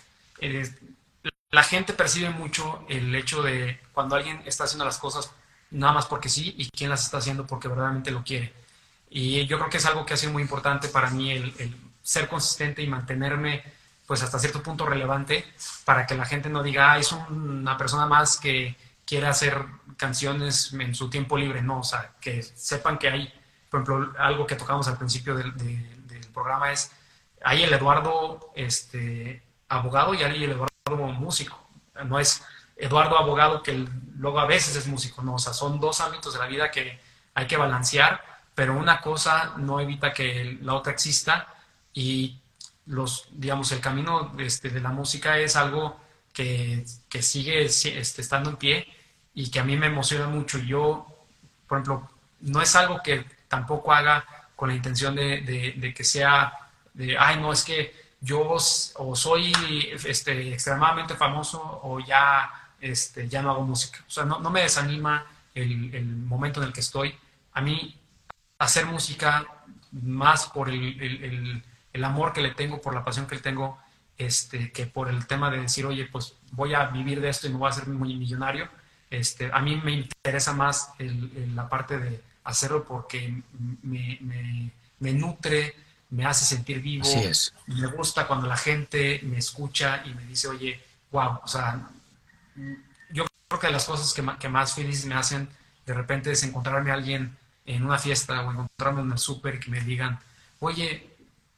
la gente percibe mucho el hecho de cuando alguien está haciendo las cosas nada más porque sí y quién las está haciendo porque verdaderamente lo quiere. Y yo creo que es algo que ha sido muy importante para mí el, ser consistente y mantenerme pues hasta cierto punto relevante para que la gente no diga, ah, es una persona más que quiere hacer canciones en su tiempo libre, no, o sea, que sepan que hay, por ejemplo, algo que tocamos al principio del, del programa es, hay el Eduardo este, abogado y hay el Eduardo músico, no es Eduardo abogado que luego a veces es músico, ¿no? O sea, son dos ámbitos de la vida que hay que balancear, pero una cosa no evita que la otra exista y los, digamos, el camino este, de la música es algo que, que sigue este, estando en pie y que a mí me emociona mucho. Yo, por ejemplo, no es algo que tampoco haga con la intención de, que sea de, ay, no, es que yo o soy este, extremadamente famoso o ya este, ya no hago música. O sea, no, me desanima el, momento en el que estoy. A mí, hacer música, más por el, amor que le tengo, por la pasión que le tengo, este, que por el tema de decir, oye, pues voy a vivir de esto y me voy a hacer muy millonario. A mí me interesa más la parte de hacerlo porque me, me, nutre, me hace sentir vivo. Me gusta cuando la gente me escucha y me dice, oye, wow, o sea, yo creo que las cosas que, más feliz me hacen de repente es encontrarme a alguien en una fiesta o encontrarme en el súper y que me digan, oye,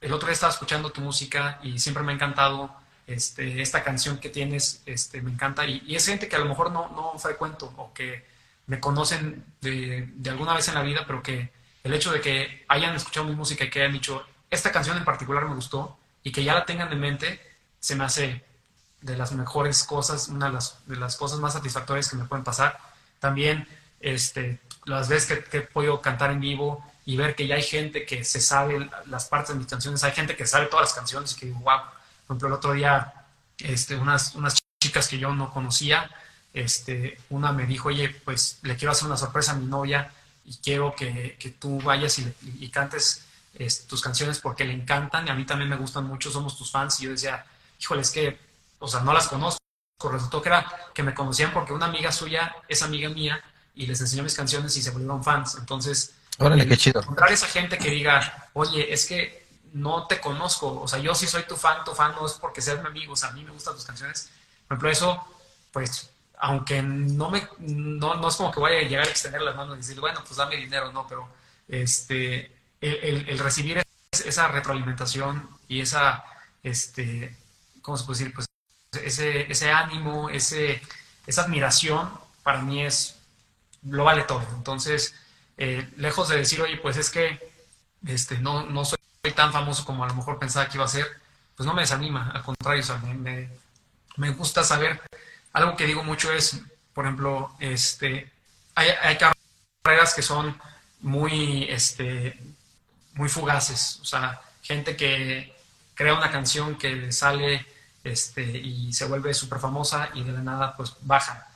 el otro día estaba escuchando tu música y siempre me ha encantado este, esta canción que tienes, este, me encanta. Y, es gente que a lo mejor no, no frecuento o que me conocen de, alguna vez en la vida, pero que el hecho de que hayan escuchado mi música y que hayan dicho, esta canción en particular me gustó y que ya la tengan en mente, se me hace de las mejores cosas, una de las, cosas más satisfactorias que me pueden pasar. También este, las veces que, he podido cantar en vivo y ver que ya hay gente que se sabe las partes de mis canciones, hay gente que sabe todas las canciones y que digo, wow. Por ejemplo, el otro día, este, unas, unas chicas que yo no conocía, este, una me dijo, oye, pues le quiero hacer una sorpresa a mi novia y quiero que, que tú vayas y, y cantes este, tus canciones porque le encantan y a mí también me gustan mucho, somos tus fans. Y yo decía, híjole, es que o sea, no las conozco. Resultó que era que me conocían porque una amiga suya es amiga mía y les enseñó mis canciones y se volvieron fans. Entonces, Órale, qué chido. Encontrar esa gente que diga, oye, es que no te conozco, o sea, yo sí soy tu fan, tu fan no es porque seas mi amigo, o sea, a mí me gustan tus canciones. Por ejemplo, eso, pues, aunque no me, no, no es como que vaya a llegar a extender las manos y decir, bueno, pues dame dinero, no, pero este, el, recibir esa retroalimentación y esa, este, ¿cómo se puede decir? Pues ese, ese ánimo, ese, esa admiración, para mí es, lo vale todo. Entonces, eh, lejos de decir, oye, pues es que este, no, no soy tan famoso como a lo mejor pensaba que iba a ser, pues no me desanima, al contrario, me, me, gusta saber, algo que digo mucho es, por ejemplo, este, hay, hay carreras que son muy, este, muy fugaces, o sea, gente que crea una canción que sale este, y se vuelve súper famosa y de la nada pues baja.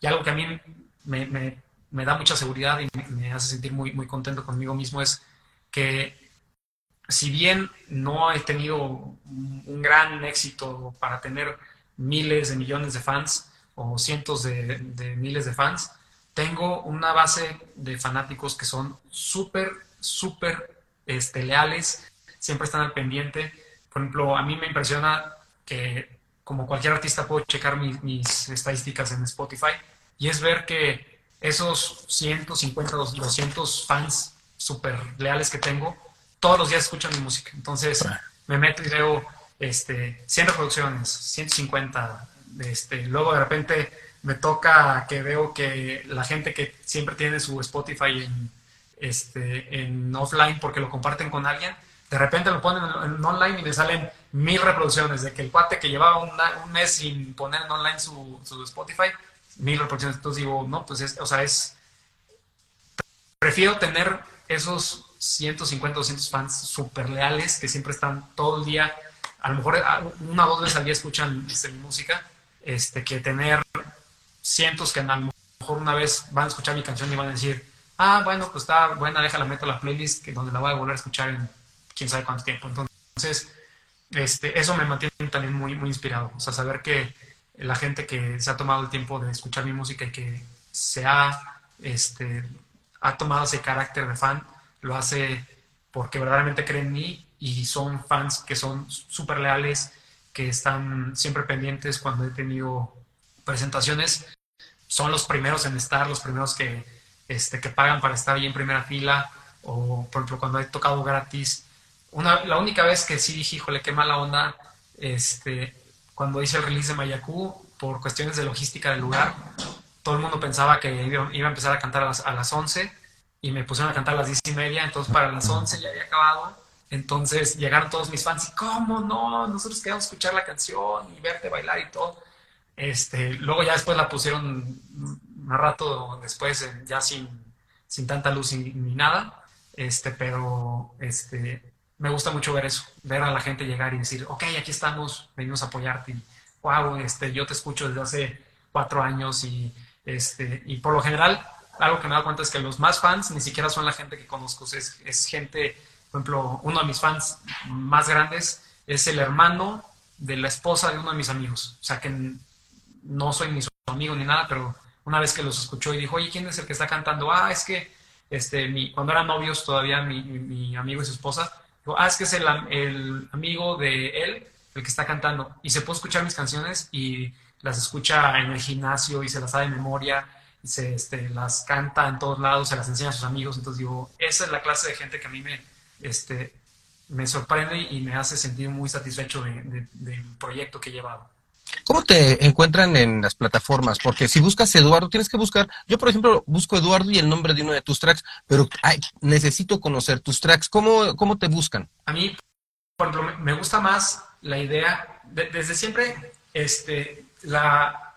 Y algo que a mí me, me, me da mucha seguridad y me, hace sentir muy, muy contento conmigo mismo es que si bien no he tenido un gran éxito para tener miles de millones de fans o cientos de, de miles de fans, tengo una base de fanáticos que son súper, súper este, leales, siempre están al pendiente. Por ejemplo, a mí me impresiona que como cualquier artista puedo checar mis, estadísticas en Spotify y es ver que esos 150, 200 fans súper leales que tengo, todos los días escuchan mi música. Entonces me meto y veo este, 100 reproducciones, 150. Este, luego de repente me toca que veo que la gente que siempre tiene su Spotify en, este, offline porque lo comparten con alguien, de repente lo ponen en, online y le salen mil reproducciones, de que el cuate que llevaba un mes sin poner en online su, su, Spotify, mil reproducciones. Entonces digo, no, pues es, o sea, es, prefiero tener esos 150, 200 fans súper leales que siempre están todo el día, a lo mejor una o dos veces al día escuchan este, mi música, este, que tener cientos que a lo mejor una vez van a escuchar mi canción y van a decir, ah, bueno, pues está buena, déjala meto la playlist, que donde la voy a volver a escuchar en quién sabe cuánto tiempo. Entonces, este, eso me mantiene también muy, muy inspirado. O sea, saber que la gente que se ha tomado el tiempo de escuchar mi música y que se ha, este, ha tomado ese carácter de fan, lo hace porque verdaderamente creen en mí y son fans que son súper leales, que están siempre pendientes cuando he tenido presentaciones. Son los primeros en estar, los primeros que, este, que pagan para estar ahí en primera fila, o por ejemplo cuando he tocado gratis. Una, la única vez que sí dije, híjole, qué mala onda, este, cuando hice el release de Mayacú, por cuestiones de logística del lugar, todo el mundo pensaba que iba, a empezar a cantar a las, a las 11 y me pusieron a cantar a las 10 y media, entonces para las 11 ya había acabado. Entonces llegaron todos mis fans y, ¿cómo no? Nosotros queríamos escuchar la canción y verte bailar y todo. Este, luego ya después la pusieron más rato después, ya sin, sin tanta luz ni, nada, este, pero este, me gusta mucho ver eso, ver a la gente llegar y decir, ok, aquí estamos, venimos a apoyarte, y, wow, este, yo te escucho desde hace cuatro años y, este, y por lo general, algo que me dado cuenta es que los más fans ni siquiera son la gente que conozco, es, es gente, por ejemplo, uno de mis fans más grandes es el hermano de la esposa de uno de mis amigos, o sea que no soy ni su amigo ni nada, pero una vez que los escuchó y dijo, oye, ¿quién es el que está cantando? Ah, es que este, mi, cuando eran novios todavía mi, mi, amigo y su esposa, dijo, ah, es que es el, el, amigo de él el que está cantando. Y se puede escuchar mis canciones y las escucha en el gimnasio y se las sabe de memoria, y se este, las canta en todos lados, se las enseña a sus amigos. Entonces digo, esa es la clase de gente que a mí me, este, me sorprende y me hace sentir muy satisfecho del proyecto que he llevado. ¿Cómo te encuentran en las plataformas? Porque si buscas Eduardo, tienes que buscar. Yo, por ejemplo, busco Eduardo y el nombre de uno de tus tracks, pero necesito conocer tus tracks. ¿Cómo, ¿Cómo te buscan? A mí, por ejemplo, me gusta más la idea. desde siempre, este, la.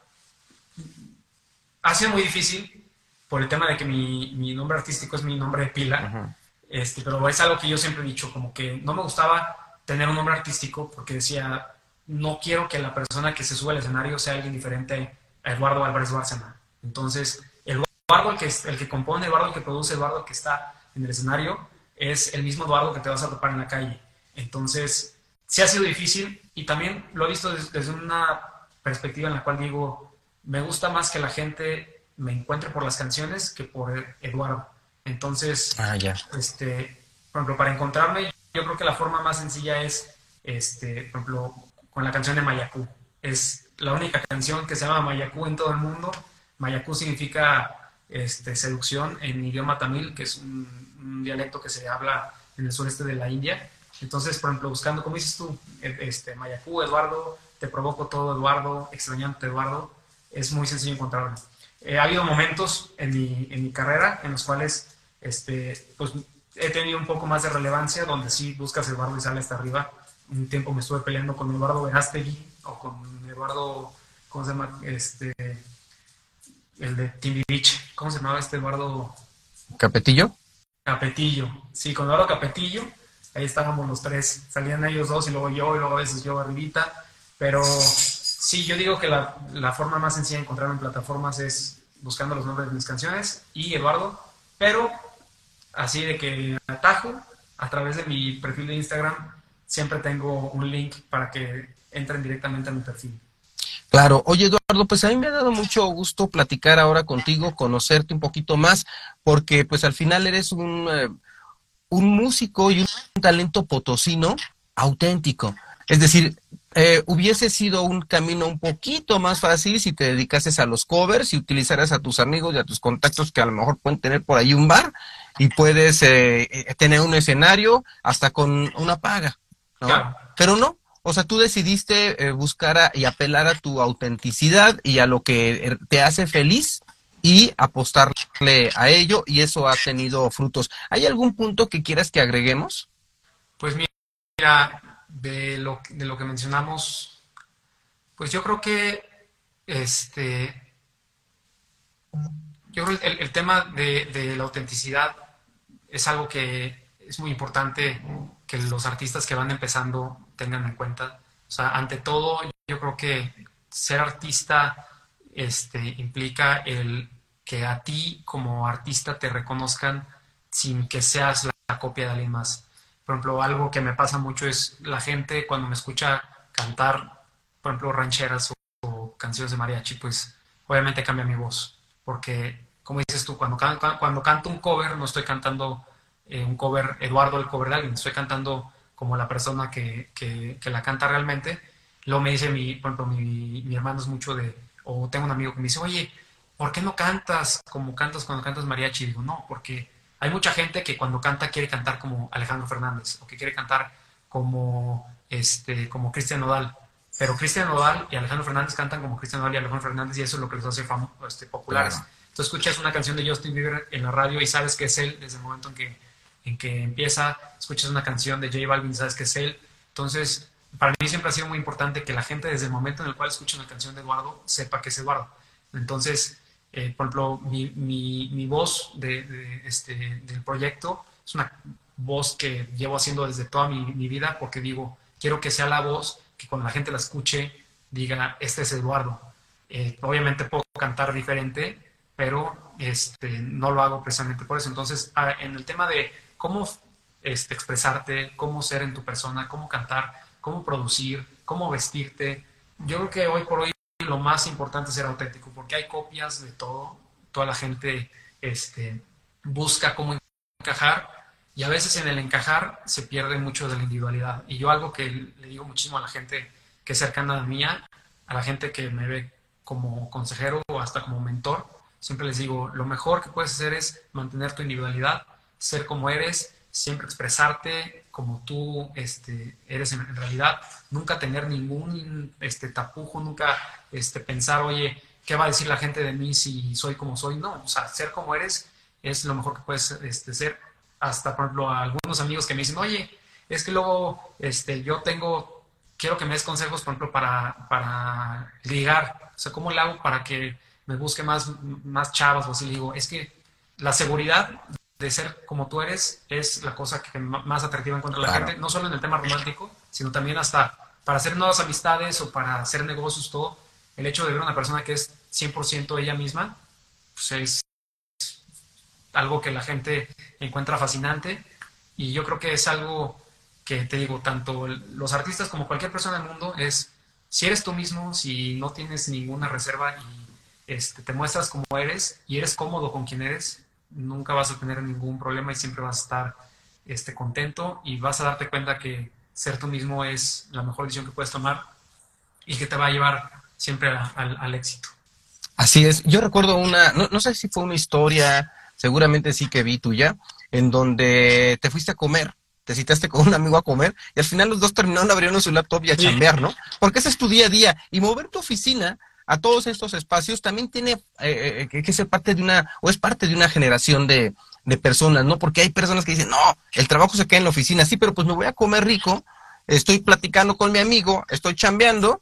Ha sido muy difícil por el tema de que mi, mi nombre artístico es mi nombre de pila. Este, pero es algo que yo siempre he dicho, como que no me gustaba tener un nombre artístico porque decía no quiero que la persona que se sube al escenario sea alguien diferente a Eduardo Álvarez Bárcena. Entonces, Eduardo el que, el que compone, Eduardo el que produce, Eduardo el que está en el escenario, es el mismo Eduardo que te vas a topar en la calle. Entonces, sí ha sido difícil y también lo he visto desde, una perspectiva en la cual digo, me gusta más que la gente me encuentre por las canciones que por Eduardo. Entonces, ah, este, por ejemplo, para encontrarme, yo creo que la forma más sencilla es, este, por ejemplo, con la canción de Mayakú. Es la única canción que se llama Mayakú en todo el mundo. Mayakú significa este, seducción en idioma tamil, que es un, dialecto que se habla en el sureste de la India. Entonces, por ejemplo, buscando, como dices tú, e, este, Mayakú, Eduardo, te provoco todo, Eduardo, extrañante, Eduardo, es muy sencillo encontrarlo. Eh, ha habido momentos en mi, en mi, carrera en los cuales este, pues, he tenido un poco más de relevancia, donde sí buscas Eduardo y sale hasta arriba. Un tiempo me estuve peleando con Eduardo Verástegui o con Eduardo, ¿cómo se llama? Este, el de Timmy Beach. ¿Cómo se llamaba este Eduardo? ¿Capetillo? Capetillo, sí, con Eduardo Capetillo. Ahí estábamos los tres. Salían ellos dos y luego yo, y luego a veces yo arribita. Pero sí, yo digo que la, la forma más sencilla de encontrar en plataformas es buscando los nombres de mis canciones y Eduardo. Pero así de que atajo a través de mi perfil de Instagram siempre tengo un link para que entren directamente a mi perfil. Claro, oye Eduardo, pues a mí me ha dado mucho gusto platicar ahora contigo, conocerte un poquito más, porque pues al final eres un, eh, un músico y un talento potosino auténtico. Es decir, eh, hubiese sido un camino un poquito más fácil si te dedicases a los covers y utilizaras a tus amigos y a tus contactos que a lo mejor pueden tener por ahí un bar y puedes eh, eh, tener un escenario hasta con una paga. Pero no, o sea, tú decidiste buscar y apelar a tu autenticidad y a lo que te hace feliz y apostarle a ello y eso ha tenido frutos. ¿Hay algún punto que quieras que agreguemos? Pues mira, de lo, de lo que mencionamos, pues yo creo que este, yo creo el, el tema de, de, la autenticidad es algo que es muy importante que los artistas que van empezando tengan en cuenta. O sea, ante todo, yo creo que ser artista este, implica el que a ti como artista te reconozcan sin que seas la copia de alguien más. Por ejemplo, algo que me pasa mucho es la gente cuando me escucha cantar, por ejemplo, rancheras o, canciones de mariachi, pues obviamente cambia mi voz. Porque, como dices tú, cuando, canto un cover, no estoy cantando eh, un cover, Eduardo el cover de alguien, estoy cantando como la persona que, que, la canta realmente. Luego me dice, mi, por ejemplo, mi, mi hermano es mucho de, o tengo un amigo que me dice, oye, ¿por qué no cantas como cantas cuando cantas mariachi? Y digo, no, porque hay mucha gente que cuando canta quiere cantar como Alejandro Fernández o que quiere cantar como, este, como Cristian Nodal. Pero Cristian Nodal y Alejandro Fernández cantan como Cristian Nodal y Alejandro Fernández y eso es lo que los hace este, populares. Entonces escuchas una canción de Justin Bieber en la radio y sabes que es él desde el momento en que, en que empieza. Escuchas una canción de J Balvin y sabes que es él. Entonces, para mí siempre ha sido muy importante que la gente desde el momento en el cual escucha una canción de Eduardo sepa que es Eduardo. Entonces, eh, por ejemplo, mi, mi, mi voz de, este, del proyecto es una voz que llevo haciendo desde toda mi, mi, vida porque digo, quiero que sea la voz que cuando la gente la escuche diga, este es Eduardo. Eh, obviamente puedo cantar diferente, pero este, no lo hago precisamente por eso. Entonces, ah, en el tema de cómo este, expresarte, cómo ser en tu persona, cómo cantar, cómo producir, cómo vestirte, yo creo que hoy por hoy lo más importante es ser auténtico, porque hay copias de todo, toda la gente este, busca cómo encajar y a veces en el encajar se pierde mucho de la individualidad. Y yo algo que le digo muchísimo a la gente que es cercana a mía, a la gente que me ve como consejero o hasta como mentor, siempre les digo, lo mejor que puedes hacer es mantener tu individualidad, ser como eres, siempre expresarte como tú este, eres en, realidad, nunca tener ningún este, tapujo, nunca este, pensar, oye, ¿qué va a decir la gente de mí si soy como soy? No, o sea, ser como eres es lo mejor que puedes este, ser. Hasta, por ejemplo, a algunos amigos que me dicen, oye, es que luego este, yo tengo, quiero que me des consejos, por ejemplo, para, para ligar. O sea, ¿cómo le hago para que me busque más, más chavas? O así digo, es que la seguridad de ser como tú eres es la cosa que más atractiva encuentra la gente, no solo en el tema romántico, sino también hasta para hacer nuevas amistades o para hacer negocios, todo. El hecho de ver una persona que es 100% ella misma, pues es algo que la gente encuentra fascinante y yo creo que es algo que te digo, tanto los artistas como cualquier persona del mundo es, si eres tú mismo, si no tienes ninguna reserva y este, te muestras como eres y eres cómodo con quien eres, nunca vas a tener ningún problema y siempre vas a estar este, contento y vas a darte cuenta que ser tú mismo es la mejor decisión que puedes tomar y que te va a llevar siempre al éxito. Así es. Yo recuerdo una, no, no sé si fue una historia, seguramente sí que vi tuya, en donde te fuiste a comer te citaste con un amigo a comer y al final los dos terminaron abriendo su laptop y a chambear, ¿no? Porque ese es tu día a día y mover tu oficina a todos estos espacios también tiene eh, eh, que ser parte de una, o es parte de una generación de, de personas, ¿no? Porque hay personas que dicen, no, el trabajo se queda en la oficina, sí, pero pues me voy a comer rico, estoy platicando con mi amigo, estoy chambeando,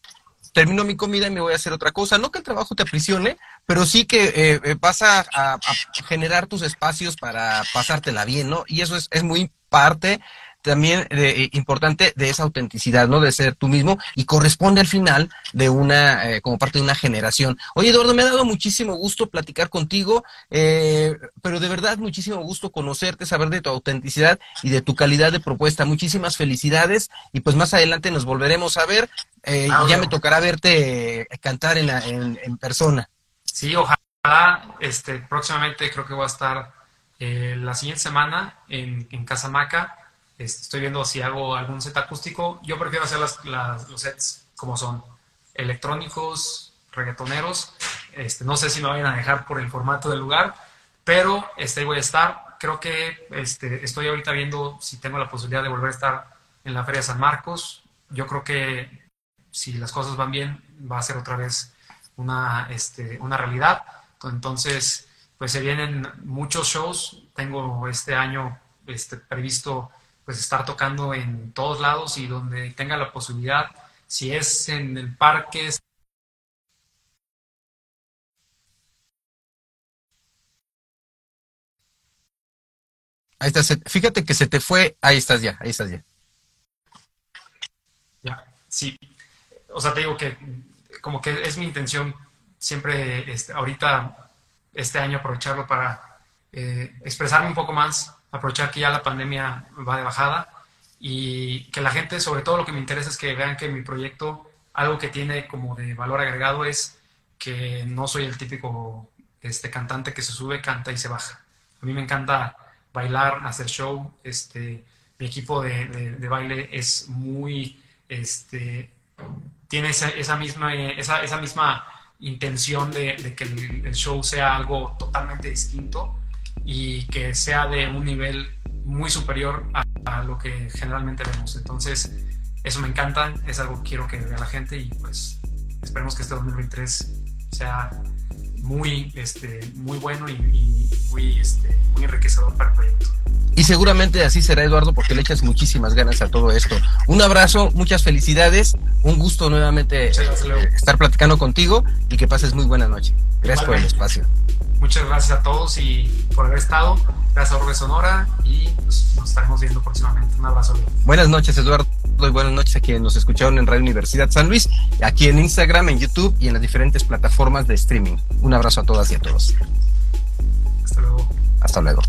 termino mi comida y me voy a hacer otra cosa. No que el trabajo te aprisione, pero sí que eh, eh vas a, generar tus espacios para pasártela bien, ¿no? Y eso es, es muy parte también eh, importante de esa autenticidad, ¿no? De ser tú mismo y corresponde al final de una, eh, como parte de una generación. Oye, Eduardo, me ha dado muchísimo gusto platicar contigo, eh, pero de verdad muchísimo gusto conocerte, saber de tu autenticidad y de tu calidad de propuesta. Muchísimas felicidades y pues más adelante nos volveremos a ver. Ah, ya me tocará verte cantar en, la, en, persona. Sí, ojalá, este, próximamente creo que voy a estar la siguiente semana en, en Casamaca estoy viendo si hago algún set acústico. Yo prefiero hacer las, los sets como son, electrónicos, reggaetoneros. Este, no sé si me vayan a dejar por el formato del lugar, pero este, voy a estar. Creo que este, estoy ahorita viendo si tengo la posibilidad de volver a estar en la Feria de San Marcos. Yo creo que si las cosas van bien, va a ser otra vez una, este, una realidad. Entonces, pues se vienen muchos shows. Tengo este año este, previsto pues estar tocando en todos lados y donde tenga la posibilidad, si es en el parque. Ahí estás, fíjate que se te fue, ahí estás ya, ahí estás ya. Ya, sí. O sea, te digo que como que es mi intención siempre este, ahorita, este año, aprovecharlo para eh, expresarme un poco más, aprovechar que ya la pandemia va de bajada y que la gente, sobre todo lo que me interesa es que vean que mi proyecto, algo que tiene como de valor agregado es que no soy el típico este, cantante que se sube, canta y se baja. A mí me encanta bailar, hacer show. Este, mi equipo de, baile es muy, este, tiene esa, misma, esa, esa, misma intención de, que el show sea algo totalmente distinto y que sea de un nivel muy superior a, lo que generalmente vemos. Entonces, eso me encanta, es algo que quiero que vea la gente y pues esperemos que este 2023 sea muy, este, muy bueno y, muy, este, muy enriquecedor para el proyecto. Y seguramente así será, Eduardo, porque le echas muchísimas ganas a todo esto. Un abrazo, muchas felicidades, un gusto nuevamente eh, estar platicando contigo y que pases muy buena noche. Gracias por el espacio. Muchas gracias a todos y por haber estado. Gracias a Orbe Sonora y pues, nos estaremos viendo próximamente. Un abrazo. Buenas noches, Eduardo. Y buenas noches a quienes nos escucharon en Radio Universidad San Luis, aquí en Instagram, en YouTube y en las diferentes plataformas de streaming. Un abrazo a todas y a todos. Hasta luego. Hasta luego.